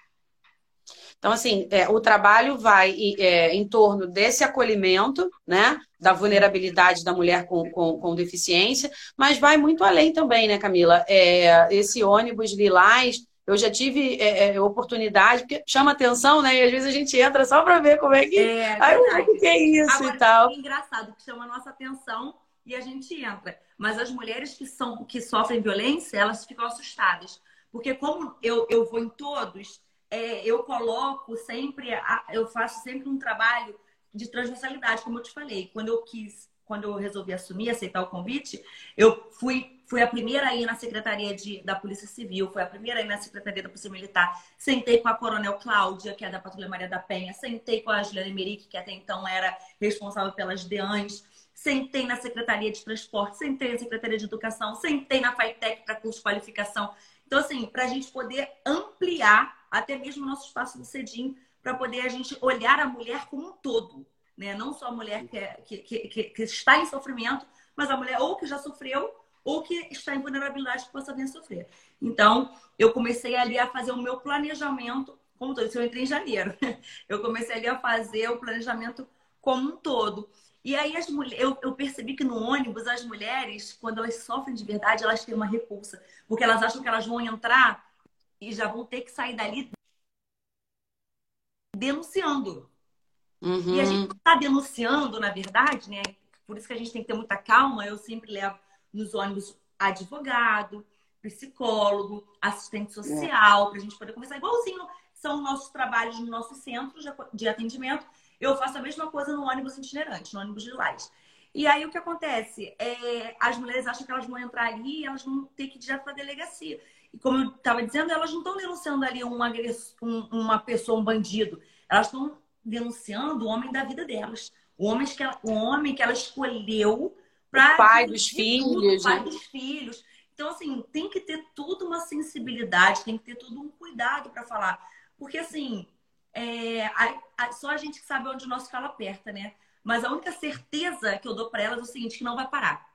Então, assim, é, o trabalho vai é, em torno desse acolhimento, né? Da vulnerabilidade da mulher com, com, com deficiência, mas vai muito além também, né, Camila? É, esse ônibus lilás, eu já tive é, é oportunidade, porque chama atenção, né? E às vezes a gente entra só para ver como é que. É, Aí, o que é isso Agora, e tal. É engraçado, que chama a nossa atenção e a gente entra. Mas as mulheres que, são, que sofrem violência, elas ficam assustadas. Porque como eu, eu vou em todos, é, eu coloco sempre, eu faço sempre um trabalho de transversalidade, como eu te falei. Quando eu quis, quando eu resolvi assumir, aceitar o convite, eu fui, fui a primeira aí na Secretaria de, da Polícia Civil, fui a primeira aí na Secretaria da Polícia Militar, sentei com a Coronel Cláudia, que é da Patrulha Maria da Penha, sentei com a Juliana Emerick, que até então era responsável pelas DEANs, sentei na Secretaria de Transporte, sentei na Secretaria de Educação, sentei na FAITEC para curso de qualificação. Então, assim, para a gente poder ampliar até mesmo o nosso espaço do CEDIM, para poder a gente olhar a mulher como um todo. Né? Não só a mulher que, é, que, que, que, está em sofrimento, mas a mulher ou que já sofreu ou que está em vulnerabilidade que possa vir a sofrer. Então, eu comecei ali a fazer o meu planejamento, como todo, isso eu entrei em janeiro. Eu comecei ali a fazer o planejamento como um todo. E aí as mulheres, eu, eu, percebi que no ônibus as mulheres, quando elas sofrem de verdade, elas têm uma repulsa, porque elas acham que elas vão entrar e já vão ter que sair dali denunciando. Uhum. E a gente está denunciando, na verdade, né? Por isso que a gente tem que ter muita calma. Eu sempre levo nos ônibus advogado, psicólogo, assistente social, é. para a gente poder conversar. Igualzinho são nossos trabalhos no nosso centro de atendimento. Eu faço a mesma coisa no ônibus itinerante, no ônibus de Lages. E aí o que acontece? É, as mulheres acham que elas vão entrar ali e elas vão ter que ir direto para a delegacia. E como eu estava dizendo, elas não estão denunciando ali um agressor, um, uma pessoa, um bandido. Elas estão denunciando o homem da vida delas. O homem que ela, o homem que ela escolheu para. pai dos filhos. Tudo, pai né? dos filhos. Então, assim, tem que ter tudo uma sensibilidade, tem que ter tudo um cuidado para falar. Porque, assim, é, a, a, só a gente que sabe onde o nosso calo aperta, né? Mas a única certeza que eu dou para elas é o seguinte, que não vai parar.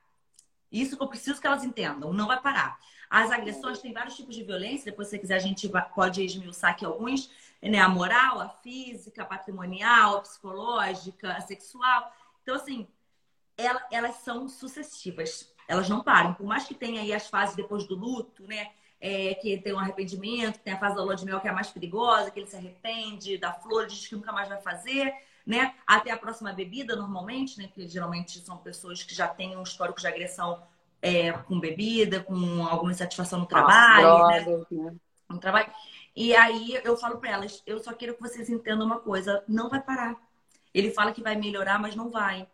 Isso que eu preciso que elas entendam, não vai parar. As agressões têm vários tipos de violência, depois se você quiser a gente pode esmiuçar aqui alguns, né? A moral, a física, a patrimonial, a psicológica, a sexual. Então, assim, ela, elas são sucessivas. Elas não param. Por mais que tenha aí as fases depois do luto, né? É, que tem um arrependimento, tem a fase da lua de mel que é a mais perigosa, que ele se arrepende, da flor, diz que nunca mais vai fazer, né? Até a próxima bebida, normalmente, né? Porque geralmente são pessoas que já têm um histórico de agressão é, com bebida, com alguma insatisfação no trabalho, Nossa, né? né? No trabalho. E aí eu falo para elas, eu só quero que vocês entendam uma coisa, não vai parar. Ele fala que vai melhorar, mas não vai.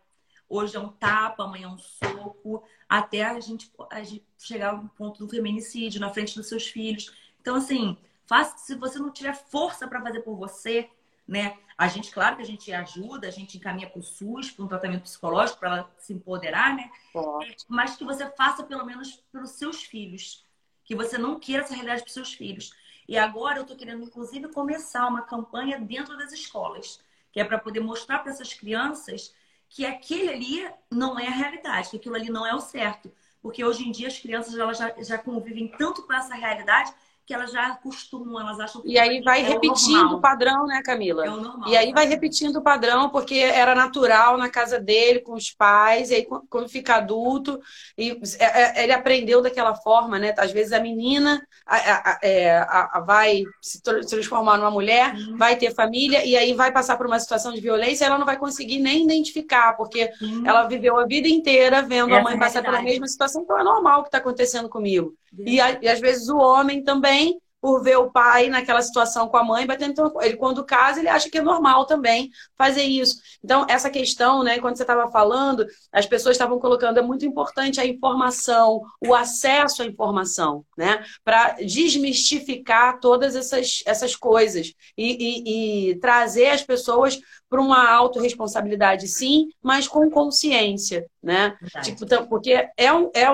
Hoje é um tapa, amanhã é um soco, até a gente, a gente chegar ao ponto do feminicídio na frente dos seus filhos. Então, assim, faça, se você não tiver força para fazer por você, né? A gente, claro que a gente ajuda, a gente encaminha para o SUS, para um tratamento psicológico, para ela se empoderar, né? Pode. Mas que você faça pelo menos pelos seus filhos. Que você não queira essa realidade para os seus filhos. E agora eu estou querendo, inclusive, começar uma campanha dentro das escolas, que é para poder mostrar para essas crianças que aquele ali não é a realidade, que aquilo ali não é o certo. Porque hoje em dia as crianças elas já, já convivem tanto com essa realidade que elas já acostumam, elas acham que E aí vai é repetindo o, padrão, né, Camila? É o normal. E aí vai repetindo o padrão, porque era natural na casa dele, com os pais, e aí quando fica adulto, e é, é, ele aprendeu daquela forma, né? Às vezes a menina a, a, é, a, vai se transformar numa mulher, uhum. vai ter família, e aí vai passar por uma situação de violência, ela não vai conseguir nem identificar, porque uhum. ela viveu a vida inteira vendo Essa a mãe passar pela mesma situação, então é normal o que está acontecendo comigo. E, e às vezes o homem também por ver o pai naquela situação com a mãe batendo. Então, ele, quando casa, ele acha que é normal também fazer isso. Então, essa questão, né, quando você estava falando, as pessoas estavam colocando, é muito importante a informação, o acesso à informação, né, para desmistificar todas essas, essas coisas e, e, e trazer as pessoas para uma autorresponsabilidade, sim, mas com consciência, né? Tipo, então, porque é um, é,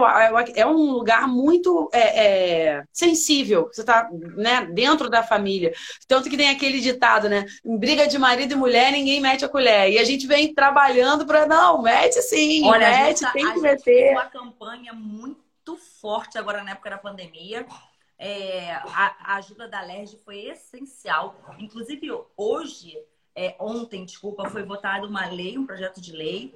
é um lugar muito é, é, sensível. Você está né, dentro da família. Tanto que tem aquele ditado, né? Em briga de marido e mulher, ninguém mete a colher. E a gente vem trabalhando para, não, mete sim, Olha, mete, gente, tem que meter. uma campanha muito forte agora na época da pandemia. É, a, a ajuda da LERJ foi essencial. Inclusive, hoje é, ontem, desculpa, foi votada uma lei, um projeto de lei,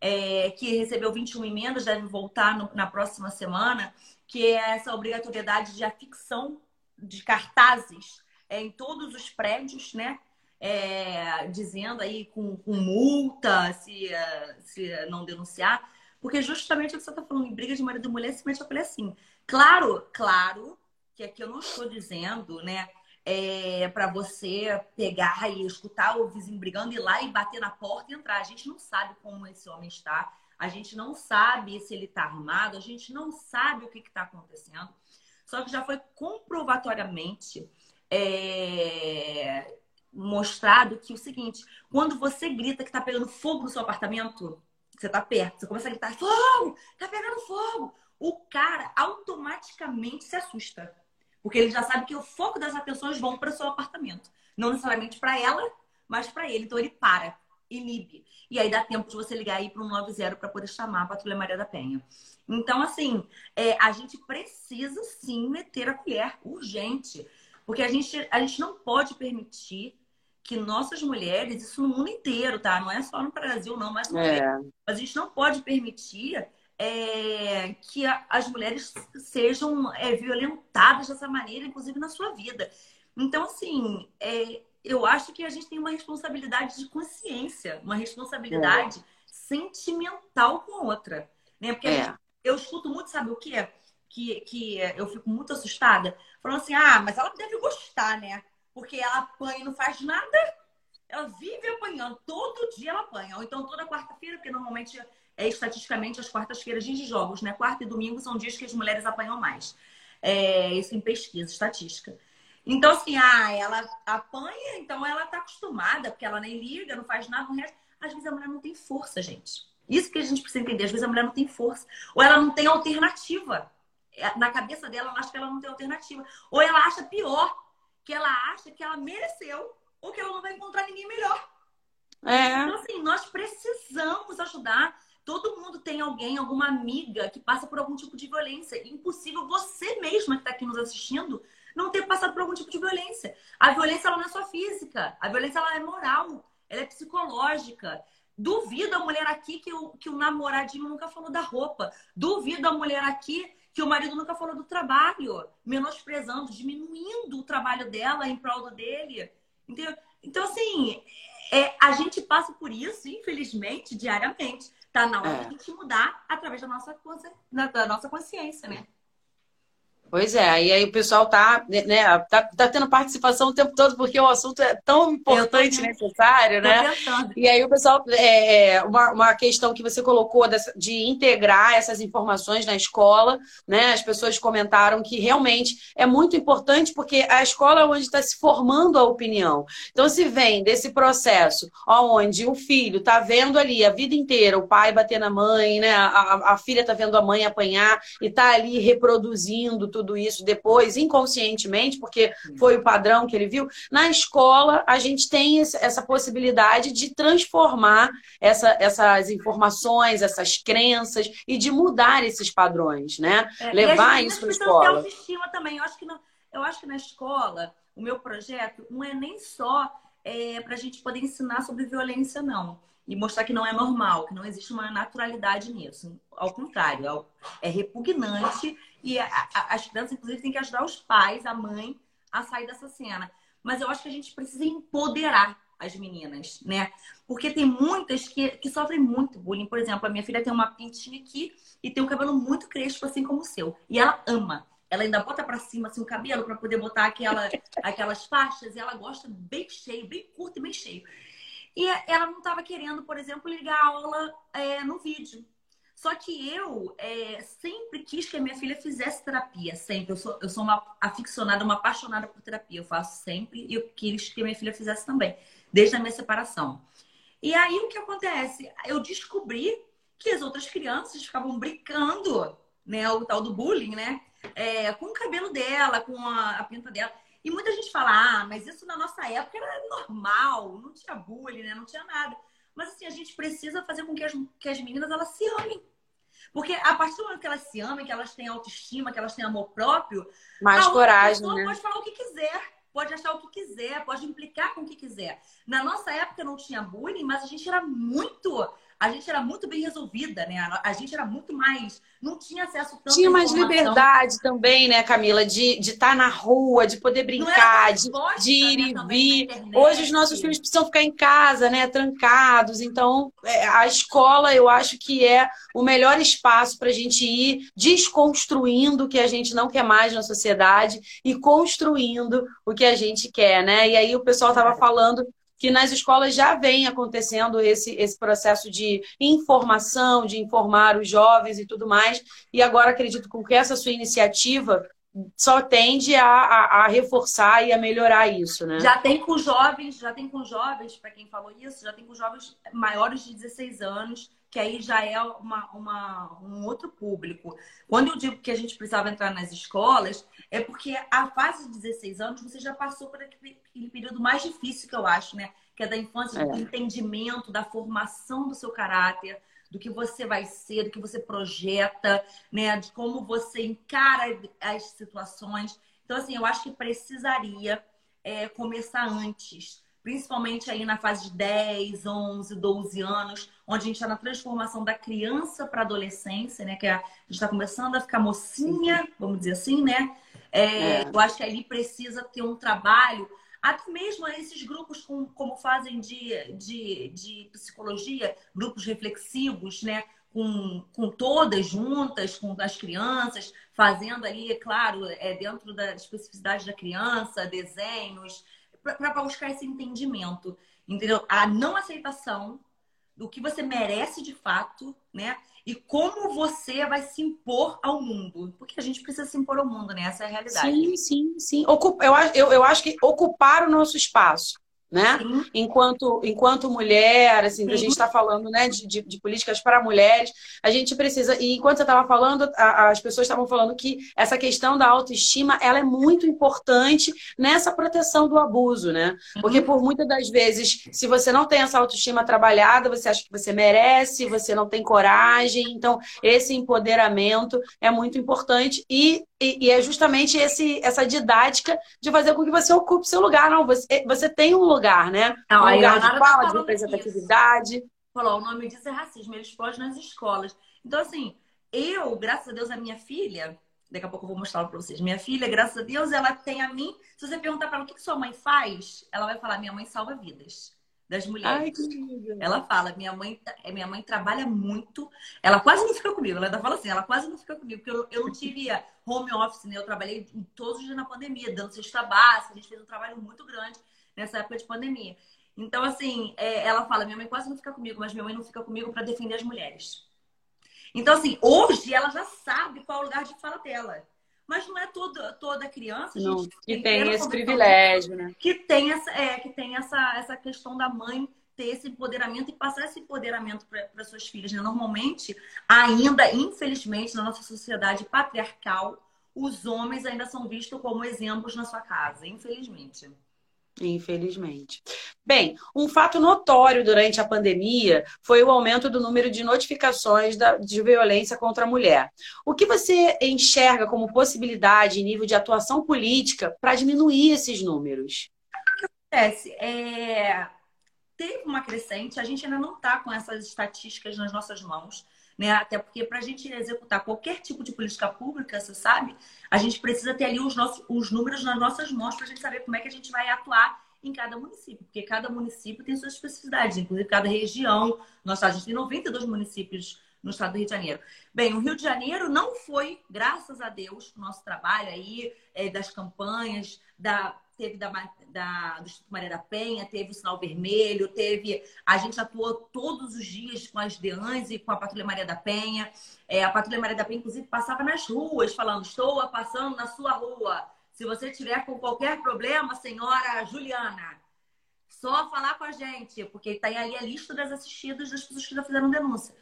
é, que recebeu 21 emendas, deve voltar no, na próxima semana, que é essa obrigatoriedade de afixão de cartazes é, em todos os prédios, né? É, dizendo aí com, com multa se, se não denunciar, porque justamente o que você está falando em briga de marido e mulher, se mete a assim. Claro, claro, que aqui eu não estou dizendo, né? É, para você pegar e escutar o vizinho brigando, ir lá e bater na porta e entrar. A gente não sabe como esse homem está, a gente não sabe se ele está armado, a gente não sabe o que está acontecendo. Só que já foi comprovatoriamente é, mostrado que o seguinte: quando você grita que está pegando fogo no seu apartamento, você está perto, você começa a gritar: fogo! Está pegando fogo! O cara automaticamente se assusta. Porque ele já sabe que o foco das atenções vão para o seu apartamento. Não necessariamente para ela, mas para ele. Então ele para, inibe. E aí dá tempo de você ligar aí para um 90 para poder chamar a Patrulha Maria da Penha. Então, assim, é, a gente precisa sim meter a colher, urgente. Porque a gente, a gente não pode permitir que nossas mulheres, isso no mundo inteiro, tá? Não é só no Brasil, não, mas, é. mas a gente não pode permitir é, que a, as mulheres sejam é, violentadas dessa maneira, inclusive na sua vida. Então, assim, é, eu acho que a gente tem uma responsabilidade de consciência, uma responsabilidade é. sentimental com a outra. Né? Porque gente, é. eu escuto muito, sabe o quê? Que, que eu fico muito assustada, falando assim: ah, mas ela deve gostar, né? Porque ela apanha e não faz nada. Ela vive apanhando, todo dia ela apanha. Ou então toda quarta-feira, porque normalmente é estatisticamente as quartas-feiras de jogos, né? Quarta e domingo são dias que as mulheres apanham mais. É, isso em pesquisa estatística. Então, assim, ah, ela apanha, então ela tá acostumada, porque ela nem liga, não faz nada, resto. Às vezes a mulher não tem força, gente. Isso que a gente precisa entender. Às vezes a mulher não tem força. Ou ela não tem alternativa. É, na cabeça dela, ela acha que ela não tem alternativa. Ou ela acha pior, que ela acha que ela mereceu, ou que ela não vai encontrar ninguém melhor. É. Então, assim, nós precisamos ajudar Todo mundo tem alguém, alguma amiga que passa por algum tipo de violência. Impossível você mesma que está aqui nos assistindo não ter passado por algum tipo de violência. A violência ela não é só física, a violência ela é moral, ela é psicológica. Duvido a mulher aqui que o, que o namoradinho nunca falou da roupa. Duvido a mulher aqui que o marido nunca falou do trabalho, menosprezando, diminuindo o trabalho dela em prol do dele. Entendeu? Então, assim, é, a gente passa por isso, infelizmente, diariamente. Tá na hora é. de mudar através da nossa, da nossa consciência, né? Pois é, aí, aí o pessoal tá, né, tá, tá tendo participação o tempo todo, porque o assunto é tão importante e necessário, né? E aí o pessoal, é, é, uma, uma questão que você colocou dessa, de integrar essas informações na escola, né? As pessoas comentaram que realmente é muito importante, porque a escola é onde está se formando a opinião. Então, se vem desse processo onde o filho está vendo ali a vida inteira o pai bater na mãe, né? A, a filha está vendo a mãe apanhar e está ali reproduzindo tudo tudo isso depois, inconscientemente, porque foi o padrão que ele viu. Na escola, a gente tem essa possibilidade de transformar essa, essas informações, essas crenças e de mudar esses padrões, né? É, Levar isso para a escola. autoestima também. Eu acho que não, eu acho que na escola, o meu projeto não é nem só é, para a gente poder ensinar sobre violência, não. E mostrar que não é normal, que não existe uma naturalidade nisso. Ao contrário, é, é repugnante e a, a, as crianças, inclusive, têm que ajudar os pais, a mãe, a sair dessa cena. Mas eu acho que a gente precisa empoderar as meninas, né? Porque tem muitas que, que sofrem muito bullying. Por exemplo, a minha filha tem uma pintinha aqui e tem um cabelo muito crespo, assim como o seu. E ela ama. Ela ainda bota para cima assim, o cabelo para poder botar aquela, aquelas faixas. E ela gosta bem cheio, bem curto e bem cheio. E ela não estava querendo, por exemplo, ligar a aula é, no vídeo. Só que eu é, sempre quis que a minha filha fizesse terapia, sempre. Eu sou, eu sou uma aficionada, uma apaixonada por terapia. Eu faço sempre e eu quis que a minha filha fizesse também, desde a minha separação. E aí o que acontece? Eu descobri que as outras crianças ficavam brincando, né? O tal do bullying, né? É, com o cabelo dela, com a, a pinta dela. E muita gente fala, ah, mas isso na nossa época era normal, não tinha bullying, né? Não tinha nada. Mas assim, a gente precisa fazer com que as, que as meninas elas se amem. Porque a partir do momento que elas se amam, que elas têm autoestima, que elas têm amor próprio, mais coragem, né? pode falar o que quiser, pode achar o que quiser, pode implicar com o que quiser. Na nossa época não tinha bullying, mas a gente era muito a gente era muito bem resolvida, né? A gente era muito mais. Não tinha acesso tanto Tinha mais liberdade também, né, Camila? De estar de tá na rua, de poder brincar, de, de ir né, e vir. Hoje os nossos filhos precisam ficar em casa, né? Trancados. Então, é, a escola, eu acho que é o melhor espaço para a gente ir desconstruindo o que a gente não quer mais na sociedade e construindo o que a gente quer, né? E aí o pessoal estava falando que nas escolas já vem acontecendo esse, esse processo de informação, de informar os jovens e tudo mais. E agora acredito com que essa sua iniciativa só tende a, a, a, reforçar e a melhorar isso, né? Já tem com jovens, já tem com jovens, para quem falou isso, já tem com jovens maiores de 16 anos, que aí já é uma, uma, um outro público. Quando eu digo que a gente precisava entrar nas escolas, é porque a fase de 16 anos você já passou por aquele período mais difícil que eu acho, né? Que é da infância, é. do entendimento, da formação do seu caráter, do que você vai ser, do que você projeta, né? De como você encara as situações. Então, assim, eu acho que precisaria é, começar antes, principalmente aí na fase de 10, 11, 12 anos, onde a gente está na transformação da criança para adolescência, né? Que é a, a gente está começando a ficar mocinha, vamos dizer assim, né? É, é. Eu acho que ali precisa ter um trabalho até mesmo esses grupos com, como fazem de, de, de psicologia, grupos reflexivos, né? Com, com todas juntas, com as crianças, fazendo ali, é claro, é, dentro da especificidade da criança, desenhos, para buscar esse entendimento, entendeu? A não aceitação do que você merece de fato, né? e como você vai se impor ao mundo. Porque a gente precisa se impor ao mundo, né? Essa é a realidade. Sim, sim, sim. Eu, eu, eu acho que ocupar o nosso espaço né? Enquanto, enquanto mulher, assim, Sim. a gente está falando né, de, de, de, políticas para mulheres, a gente precisa. E enquanto você estava falando, a, as pessoas estavam falando que essa questão da autoestima ela é muito importante nessa proteção do abuso, né? Porque uhum. por muitas das vezes, se você não tem essa autoestima trabalhada, você acha que você merece, você não tem coragem. Então, esse empoderamento é muito importante e e, e, é justamente esse, essa didática de fazer com que você ocupe seu lugar. Não, você, você tem um lugar, né? Não, um lugar de fala, tá de representatividade. Falou, o nome disso é racismo, ele explode nas escolas. Então, assim, eu, graças a Deus, a minha filha, daqui a pouco eu vou mostrar para vocês, minha filha, graças a Deus, ela tem a mim. Se você perguntar para ela o que, que sua mãe faz, ela vai falar: minha mãe salva vidas das mulheres. Ai, que ela fala, minha mãe, minha mãe trabalha muito. Ela quase não fica comigo. Ela ainda fala assim, ela quase não fica comigo, porque eu, eu não tive home office, né? Eu trabalhei todos os dias na pandemia, dando cesta básica. A gente fez um trabalho muito grande nessa época de pandemia. Então, assim, é, ela fala, minha mãe quase não fica comigo, mas minha mãe não fica comigo para defender as mulheres. Então, assim, hoje ela já sabe qual é o lugar de fala dela. Mas não é toda, toda criança não, gente, que tem, tem esse privilégio, né? Que tem essa, é, que tem essa, essa questão da mãe ter esse empoderamento e passar esse empoderamento para suas filhas. Né? Normalmente, ainda, infelizmente, na nossa sociedade patriarcal, os homens ainda são vistos como exemplos na sua casa, infelizmente. Infelizmente. Bem, um fato notório durante a pandemia foi o aumento do número de notificações de violência contra a mulher. O que você enxerga como possibilidade em nível de atuação política para diminuir esses números? O que acontece? É... Teve uma crescente, a gente ainda não está com essas estatísticas nas nossas mãos. Né? Até porque para a gente executar qualquer tipo de política pública, você sabe, a gente precisa ter ali os, nossos, os números nas nossas mãos para a gente saber como é que a gente vai atuar em cada município, porque cada município tem suas especificidades, inclusive cada região. Nós, a gente tem 92 municípios no estado do Rio de Janeiro. Bem, o Rio de Janeiro não foi, graças a Deus, o nosso trabalho aí, é, das campanhas, da teve da, da, do Instituto Maria da Penha, teve o Sinal Vermelho, teve. A gente atuou todos os dias com as DEANs e com a Patrulha Maria da Penha. É, a Patrulha Maria da Penha, inclusive, passava nas ruas falando: estou passando na sua rua. Se você tiver com qualquer problema, senhora Juliana, só falar com a gente, porque está ali a lista das assistidas das pessoas que já fizeram denúncia.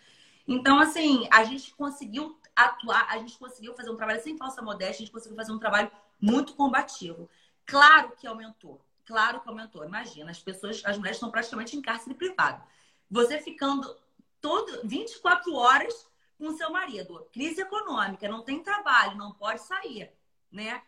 Então, assim, a gente conseguiu atuar, a gente conseguiu fazer um trabalho sem falsa modéstia, a gente conseguiu fazer um trabalho muito combativo. Claro que aumentou. Claro que aumentou. Imagina, as pessoas, as mulheres estão praticamente em cárcere privado. Você ficando todo 24 horas com seu marido. Crise econômica, não tem trabalho, não pode sair, né?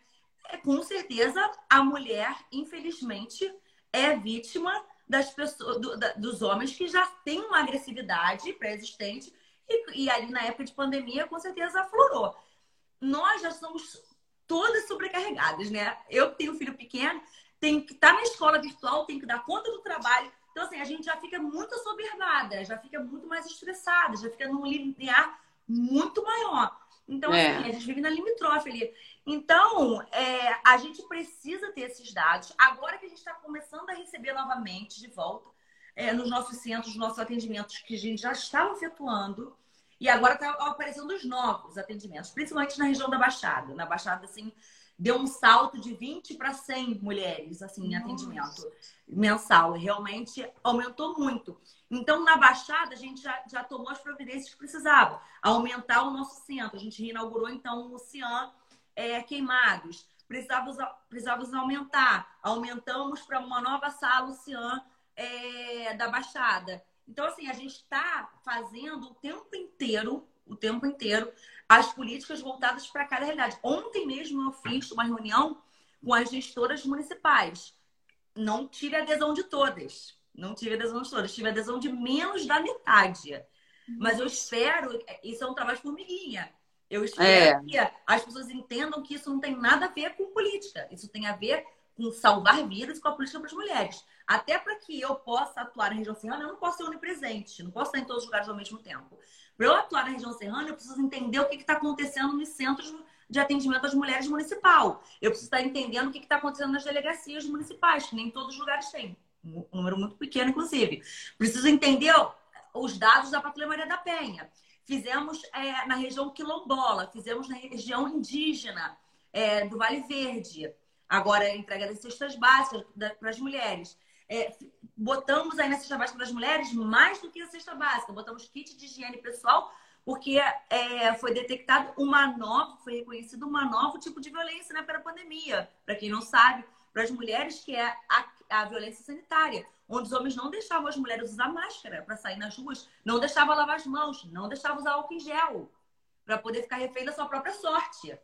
É, com certeza a mulher, infelizmente, é vítima das pessoas, do, da, dos homens que já têm uma agressividade pré-existente e, e ali na época de pandemia, com certeza aflorou. Nós já somos todas sobrecarregadas, né? Eu tenho um filho pequeno, tenho que estar tá na escola virtual, tenho que dar conta do trabalho. Então, assim, a gente já fica muito assoberbada, já fica muito mais estressada, já fica num linear muito maior. Então, é. assim, a gente vive na limítrofe ali. Então, é, a gente precisa ter esses dados. Agora que a gente está começando a receber novamente de volta é, nos nossos centros, nos nossos atendimentos que a gente já estava efetuando, e agora está aparecendo os novos atendimentos, principalmente na região da Baixada. Na Baixada, assim, deu um salto de 20 para 100 mulheres, assim, em atendimento mensal. Realmente aumentou muito. Então, na Baixada, a gente já, já tomou as providências que precisava. Aumentar o nosso centro. A gente inaugurou, então, o CIAN é, Queimados. Precisávamos, precisávamos aumentar. Aumentamos para uma nova sala, o CIAN é, da Baixada. Então, assim, a gente está fazendo o tempo inteiro, o tempo inteiro, as políticas voltadas para cada realidade. Ontem mesmo eu fiz uma reunião com as gestoras municipais. Não tive adesão de todas. Não tive adesão de todas. Tive adesão de menos da metade. Mas eu espero, isso é um trabalho de formiguinha. Eu espero é. que as pessoas entendam que isso não tem nada a ver com política. Isso tem a ver com salvar vidas com a política para as mulheres. Até para que eu possa atuar na região serrana, eu não posso ser onipresente, não posso estar em todos os lugares ao mesmo tempo. Para eu atuar na região serrana, eu preciso entender o que está acontecendo nos centros de atendimento às mulheres municipal. Eu preciso estar entendendo o que está acontecendo nas delegacias municipais, que nem em todos os lugares tem. Um número muito pequeno, inclusive. Preciso entender os dados da Patrulha Maria da Penha. Fizemos é, na região quilombola, fizemos na região indígena é, do Vale Verde. Agora, entrega das cestas básicas para as mulheres é, botamos aí na cesta básica das mulheres mais do que a cesta básica. Botamos kit de higiene pessoal, porque é, foi detectado uma nova, foi reconhecido uma nova tipo de violência né, pela pandemia. Para quem não sabe, para as mulheres, que é a, a violência sanitária, onde os homens não deixavam as mulheres usar máscara para sair nas ruas, não deixavam lavar as mãos, não deixavam usar álcool em gel, para poder ficar refém da sua própria sorte.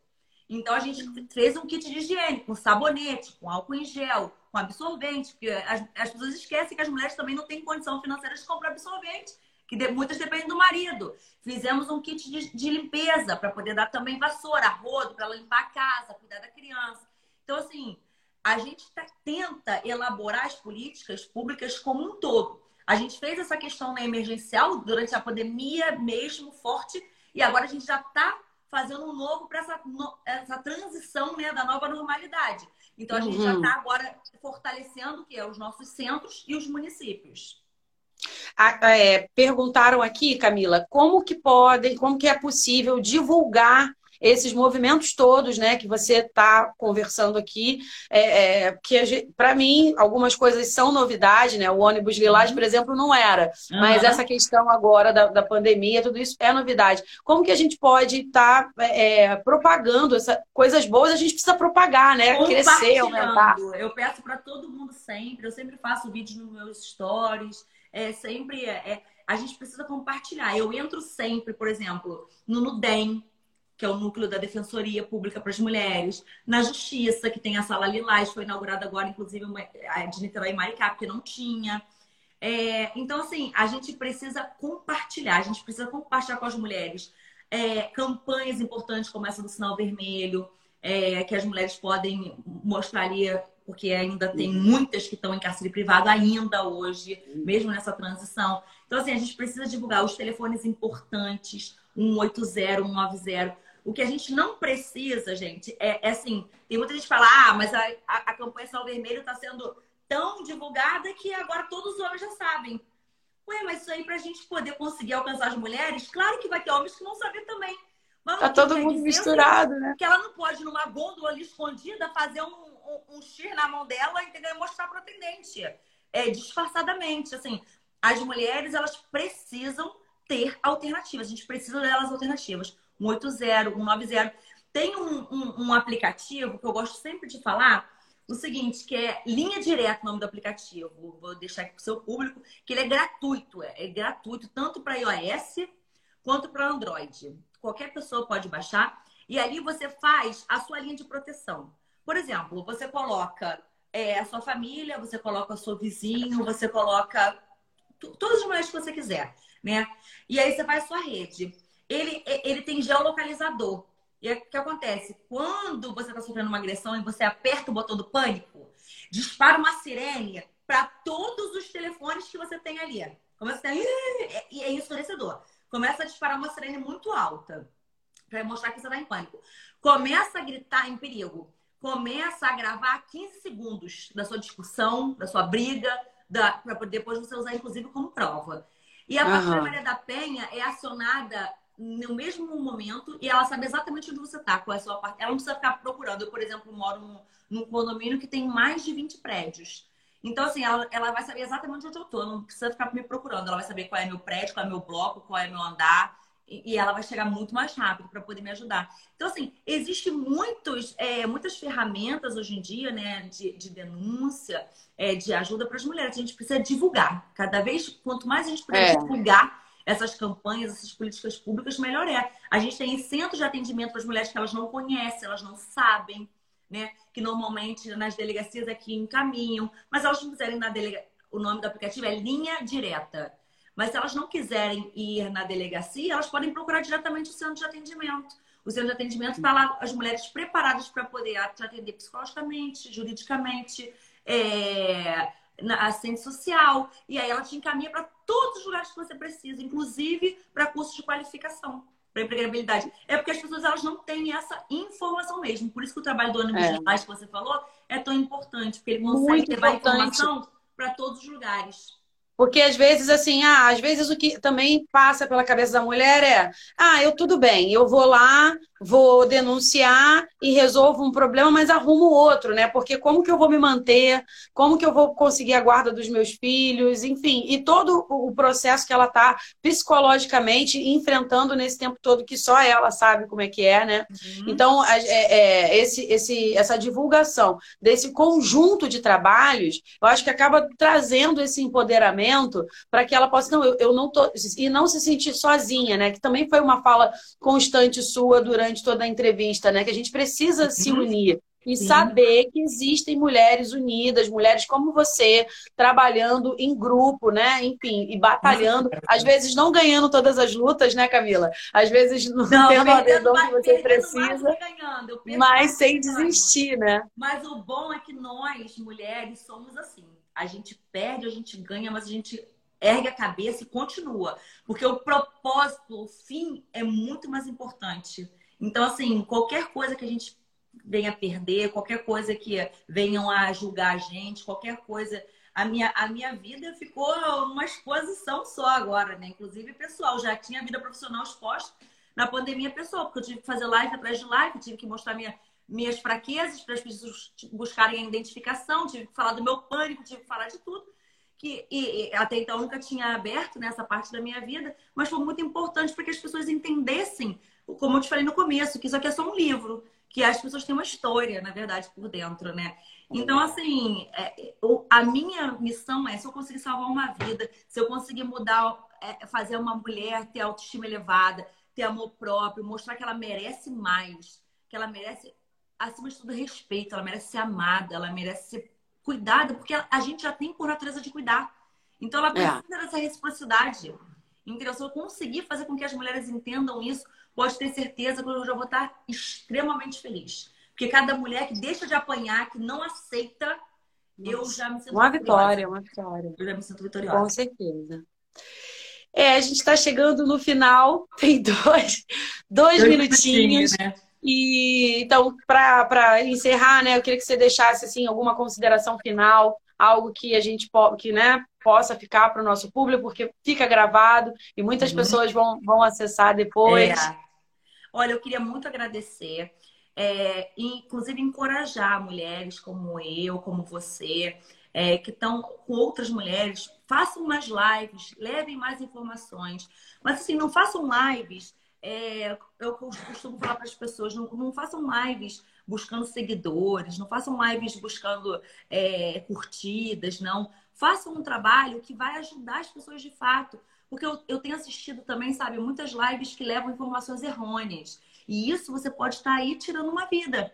Então a gente fez um kit de higiene com sabonete, com álcool em gel, com absorvente, porque as, as pessoas esquecem que as mulheres também não têm condição financeira de comprar absorvente, que de, muitas dependem do marido. Fizemos um kit de, de limpeza para poder dar também vassoura, rodo, para limpar a casa, cuidar da criança. Então, assim, a gente tá, tenta elaborar as políticas públicas como um todo. A gente fez essa questão na emergencial durante a pandemia mesmo forte, e agora a gente já está fazendo um novo para essa, essa transição né, da nova normalidade. Então a gente já está uhum. agora fortalecendo o que é os nossos centros e os municípios. É, perguntaram aqui, Camila, como que podem, como que é possível divulgar esses movimentos todos, né, que você está conversando aqui, é, é, que para mim algumas coisas são novidade, né? O ônibus lilás, por exemplo, não era, uhum. mas essa questão agora da, da, pandemia, tudo isso é novidade. Como que a gente pode estar tá, é, propagando essa, coisas boas? A gente precisa propagar, né? Crescer, aumentar. Eu peço para todo mundo sempre, eu sempre faço vídeo nos meus stories, é sempre é, é a gente precisa compartilhar. Eu entro sempre, por exemplo, no NUDEM, que é o núcleo da Defensoria Pública para as Mulheres, na Justiça, que tem a Sala Lilás, foi inaugurada agora, inclusive, a de Niterói e Maricá, porque não tinha. É, então, assim, a gente precisa compartilhar, a gente precisa compartilhar com as mulheres é, campanhas importantes como essa do Sinal Vermelho, é, que as mulheres podem mostrar ali porque ainda tem uhum. muitas que estão em cárcere privado ainda hoje, uhum. mesmo nessa transição. Então, assim, a gente precisa divulgar os telefones importantes, 180, 190. O que a gente não precisa, gente, é, é assim, tem muita gente que fala, ah, mas a, a, a campanha Sal Vermelho está sendo tão divulgada que agora todos os homens já sabem. Ué, mas isso aí para a gente poder conseguir alcançar as mulheres, claro que vai ter homens que vão saber também. Mas tá todo mundo misturado, que, né? Que ela não pode, numa gôndola ali escondida, fazer um, um, um X na mão dela entendeu? e mostrar para o atendente. É, disfarçadamente. Assim, as mulheres, elas precisam ter alternativas. A gente precisa delas alternativas. 180, 190. Tem um, um, um aplicativo que eu gosto sempre de falar, o seguinte, que é linha direta o nome do aplicativo. Vou deixar aqui para o seu público, que ele é gratuito. É, é gratuito tanto para iOS quanto para Android. Qualquer pessoa pode baixar. E ali você faz a sua linha de proteção. Por exemplo, você coloca é, a sua família, você coloca o seu vizinho, você coloca todas as mulheres que você quiser, né? E aí você faz a sua rede. Ele, ele tem geolocalizador. E o que acontece? Quando você está sofrendo uma agressão e você aperta o botão do pânico, dispara uma sirene para todos os telefones que você tem ali. Começa a... E é ensurdecedor. Começa a disparar uma sirene muito alta para mostrar que você está em pânico. Começa a gritar em perigo começa a gravar 15 segundos da sua discussão, da sua briga, para depois você usar, inclusive, como prova. E a uhum. Maria da Penha é acionada no mesmo momento e ela sabe exatamente onde você está, qual é a sua parte. Ela não precisa ficar procurando. Eu, por exemplo, moro num, num condomínio que tem mais de 20 prédios. Então, assim, ela, ela vai saber exatamente onde eu estou. Não precisa ficar me procurando. Ela vai saber qual é meu prédio, qual é meu bloco, qual é meu andar e ela vai chegar muito mais rápido para poder me ajudar. Então, assim, existem muitos, é, muitas ferramentas hoje em dia, né, de, de denúncia, é, de ajuda para as mulheres. A gente precisa divulgar. Cada vez, quanto mais a gente puder é. divulgar essas campanhas, essas políticas públicas, melhor é. A gente tem centros de atendimento para as mulheres que elas não conhecem, elas não sabem, né? Que normalmente nas delegacias aqui encaminham, mas elas não quiserem na delega... O nome do aplicativo é Linha Direta. Mas se elas não quiserem ir na delegacia, elas podem procurar diretamente o centro de atendimento. O centro de atendimento está lá, as mulheres preparadas para poder te atender psicologicamente, juridicamente, é, na assistente social. E aí ela te encaminha para todos os lugares que você precisa, inclusive para cursos de qualificação para empregabilidade. É porque as pessoas elas não têm essa informação mesmo. Por isso que o trabalho do ônibus é. que você falou é tão importante, porque ele consegue Muito levar importante. informação para todos os lugares. Porque às vezes, assim, ah, às vezes o que também passa pela cabeça da mulher é: ah, eu tudo bem, eu vou lá, vou denunciar e resolvo um problema, mas arrumo outro, né? Porque como que eu vou me manter? Como que eu vou conseguir a guarda dos meus filhos? Enfim, e todo o processo que ela está psicologicamente enfrentando nesse tempo todo, que só ela sabe como é que é, né? Uhum. Então, é, é, esse, esse, essa divulgação desse conjunto de trabalhos, eu acho que acaba trazendo esse empoderamento para que ela possa, não, eu, eu não tô, e não se sentir sozinha, né? Que também foi uma fala constante sua durante durante toda a entrevista, né? Que a gente precisa se uhum. unir e Sim. saber que existem mulheres unidas, mulheres como você, trabalhando em grupo, né? Enfim, e batalhando, às vezes não ganhando todas as lutas, né, Camila? Às vezes não, não tendo a adesão que você precisa, mas sem desistir, né? Mas o bom é que nós, mulheres, somos assim. A gente perde, a gente ganha, mas a gente ergue a cabeça e continua. Porque o propósito, o fim, é muito mais importante. Então, assim, qualquer coisa que a gente venha perder, qualquer coisa que venham a julgar a gente, qualquer coisa. A minha, a minha vida ficou uma exposição só agora, né? Inclusive pessoal, já tinha vida profissional exposta, na pandemia pessoa, porque eu tive que fazer live atrás de live, tive que mostrar minha, minhas fraquezas para as pessoas buscarem a identificação, tive que falar do meu pânico, tive que falar de tudo. Que e, e, até então nunca tinha aberto nessa parte da minha vida, mas foi muito importante para que as pessoas entendessem, como eu te falei no começo, que isso aqui é só um livro, que as pessoas têm uma história, na verdade, por dentro, né? Então, assim, é, a minha missão é se eu conseguir salvar uma vida, se eu conseguir mudar, é, fazer uma mulher ter autoestima elevada, ter amor próprio, mostrar que ela merece mais, que ela merece, acima de tudo, respeito, ela merece ser amada, ela merece ser cuidada, porque a gente já tem por natureza de cuidar. Então ela precisa é. dessa reciprocidade. Entendeu? Se eu conseguir fazer com que as mulheres entendam isso, pode ter certeza que eu já vou estar extremamente feliz. Porque cada mulher que deixa de apanhar, que não aceita, Nossa. eu já me sinto Uma vitória, uma vitória. Eu já me sinto vitoriosa. Com certeza. É, a gente está chegando no final, tem dois, dois, dois minutinhos. minutinhos né? E então, para encerrar, né, eu queria que você deixasse assim alguma consideração final, algo que a gente que, né, possa ficar para o nosso público, porque fica gravado e muitas uhum. pessoas vão, vão acessar depois. É. Olha, eu queria muito agradecer, é, inclusive encorajar mulheres como eu, como você, é, que estão com outras mulheres, façam mais lives, levem mais informações. Mas assim, não façam lives é, eu costumo falar para as pessoas, não, não, façam lives buscando seguidores, não façam lives buscando é, curtidas, não. Façam um trabalho que vai ajudar as pessoas de fato. Porque eu, eu tenho assistido também, sabe, muitas lives que levam informações errôneas. E isso você pode estar aí tirando uma vida.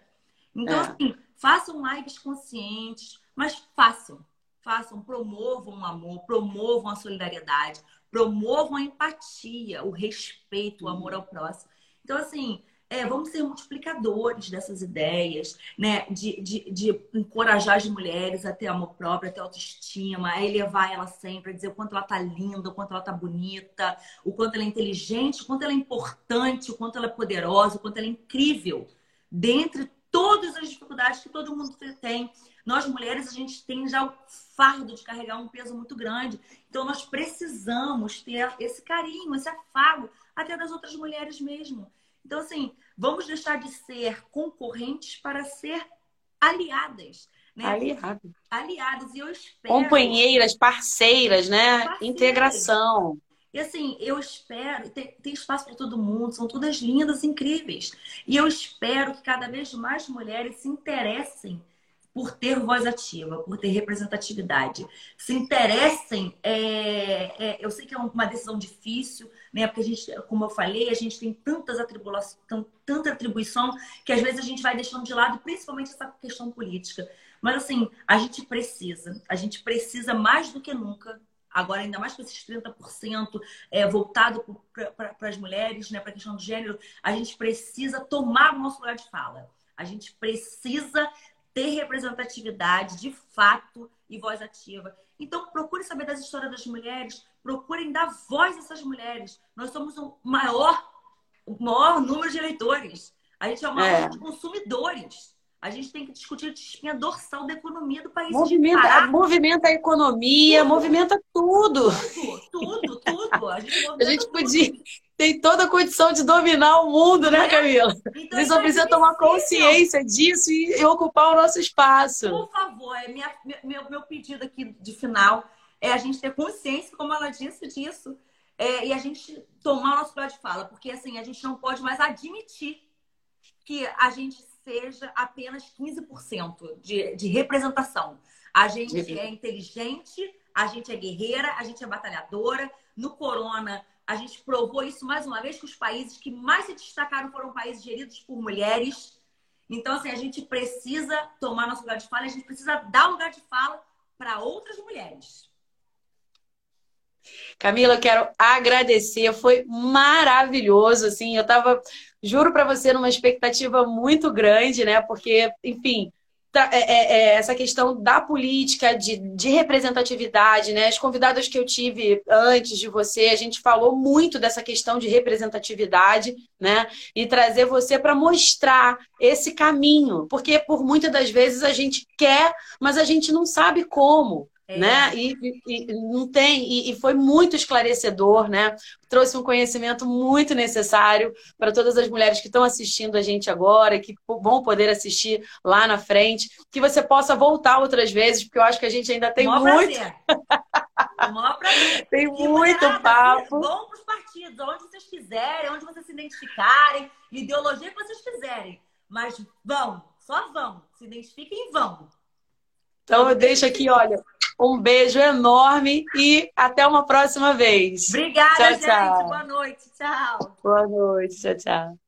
Então, é. assim, façam lives conscientes, mas façam. Façam, promovam o amor, promovam a solidariedade, promovam a empatia, o respeito, o amor ao próximo. Então, assim, é, vamos ser multiplicadores dessas ideias, né? De, de, de, encorajar as mulheres a ter amor próprio, a ter autoestima, a elevar ela sempre, a dizer o quanto ela tá linda, o quanto ela tá bonita, o quanto ela é inteligente, o quanto ela é importante, o quanto ela é poderosa, o quanto ela é incrível. Dentre todas as dificuldades que todo mundo tem. Nós mulheres, a gente tem já o fardo de carregar um peso muito grande. Então, nós precisamos ter esse carinho, esse afago, até das outras mulheres mesmo. Então, assim, vamos deixar de ser concorrentes para ser aliadas. Né? Aliadas. Aliadas. E eu espero. Companheiras, parceiras, né? Parceiras. Integração. E assim, eu espero, tem, tem espaço para todo mundo, são todas lindas, incríveis. E eu espero que cada vez mais mulheres se interessem por ter voz ativa, por ter representatividade. Se interessem, é, é, eu sei que é uma decisão difícil, né? Porque a gente, como eu falei, a gente tem tantas atribuições, tanta atribuição que às vezes a gente vai deixando de lado, principalmente essa questão política. Mas assim, a gente precisa, a gente precisa mais do que nunca agora ainda mais com esses 30% é, voltado para as mulheres, né, para a questão do gênero, a gente precisa tomar o nosso lugar de fala. A gente precisa ter representatividade de fato e voz ativa. Então, procure saber das histórias das mulheres, procurem dar voz a essas mulheres. Nós somos o maior, o maior número de eleitores. A gente é o maior é. de consumidores. A gente tem que discutir a espinha dorsal da economia do país. Movimenta, movimenta a economia, tudo. movimenta tudo. Tudo, tudo, tudo. A gente, a gente podia. Tem toda a condição de dominar o mundo, né, é. Camila? Então, a gente só precisa tomar consciência disso e, e, ocupar o nosso espaço. Por favor, é minha, meu, meu pedido aqui de final é a gente ter consciência, como ela disse, disso. É, e a gente tomar o nosso lugar de fala, porque assim, a gente não pode mais admitir que a gente seja apenas 15% de, de representação. A gente é inteligente, a gente é guerreira, a gente é batalhadora. No Corona, a gente provou isso mais uma vez que os países que mais se destacaram foram países geridos por mulheres. Então, assim, a gente precisa tomar nosso lugar de fala, a gente precisa dar lugar de fala para outras mulheres. Camila, eu quero agradecer, foi maravilhoso, assim, eu estava, juro para você, numa expectativa muito grande, né? Porque, enfim, tá, é, é, é, essa questão da política, de, de representatividade, né? As convidadas que eu tive antes de você, a gente falou muito dessa questão de representatividade, né? E trazer você para mostrar esse caminho, porque por muitas das vezes a gente quer, mas a gente não sabe como. É. Né? E, e, não tem, e, e, foi muito esclarecedor, né? Trouxe um conhecimento muito necessário para todas as mulheres que estão assistindo a gente agora, que vão poder assistir lá na frente, que você possa voltar outras vezes, porque eu acho que a gente ainda tem muito. Tem e muito papo. Vão para os partidos, onde vocês quiserem, onde vocês se identificarem, ideologia que vocês quiserem. Mas vão, só vão. Se identifiquem e vão. Então eu deixo aqui, olha, um beijo enorme e até uma próxima vez. Obrigada, tchau, gente. Tchau. Boa noite. Tchau. Boa noite. Tchau, tchau.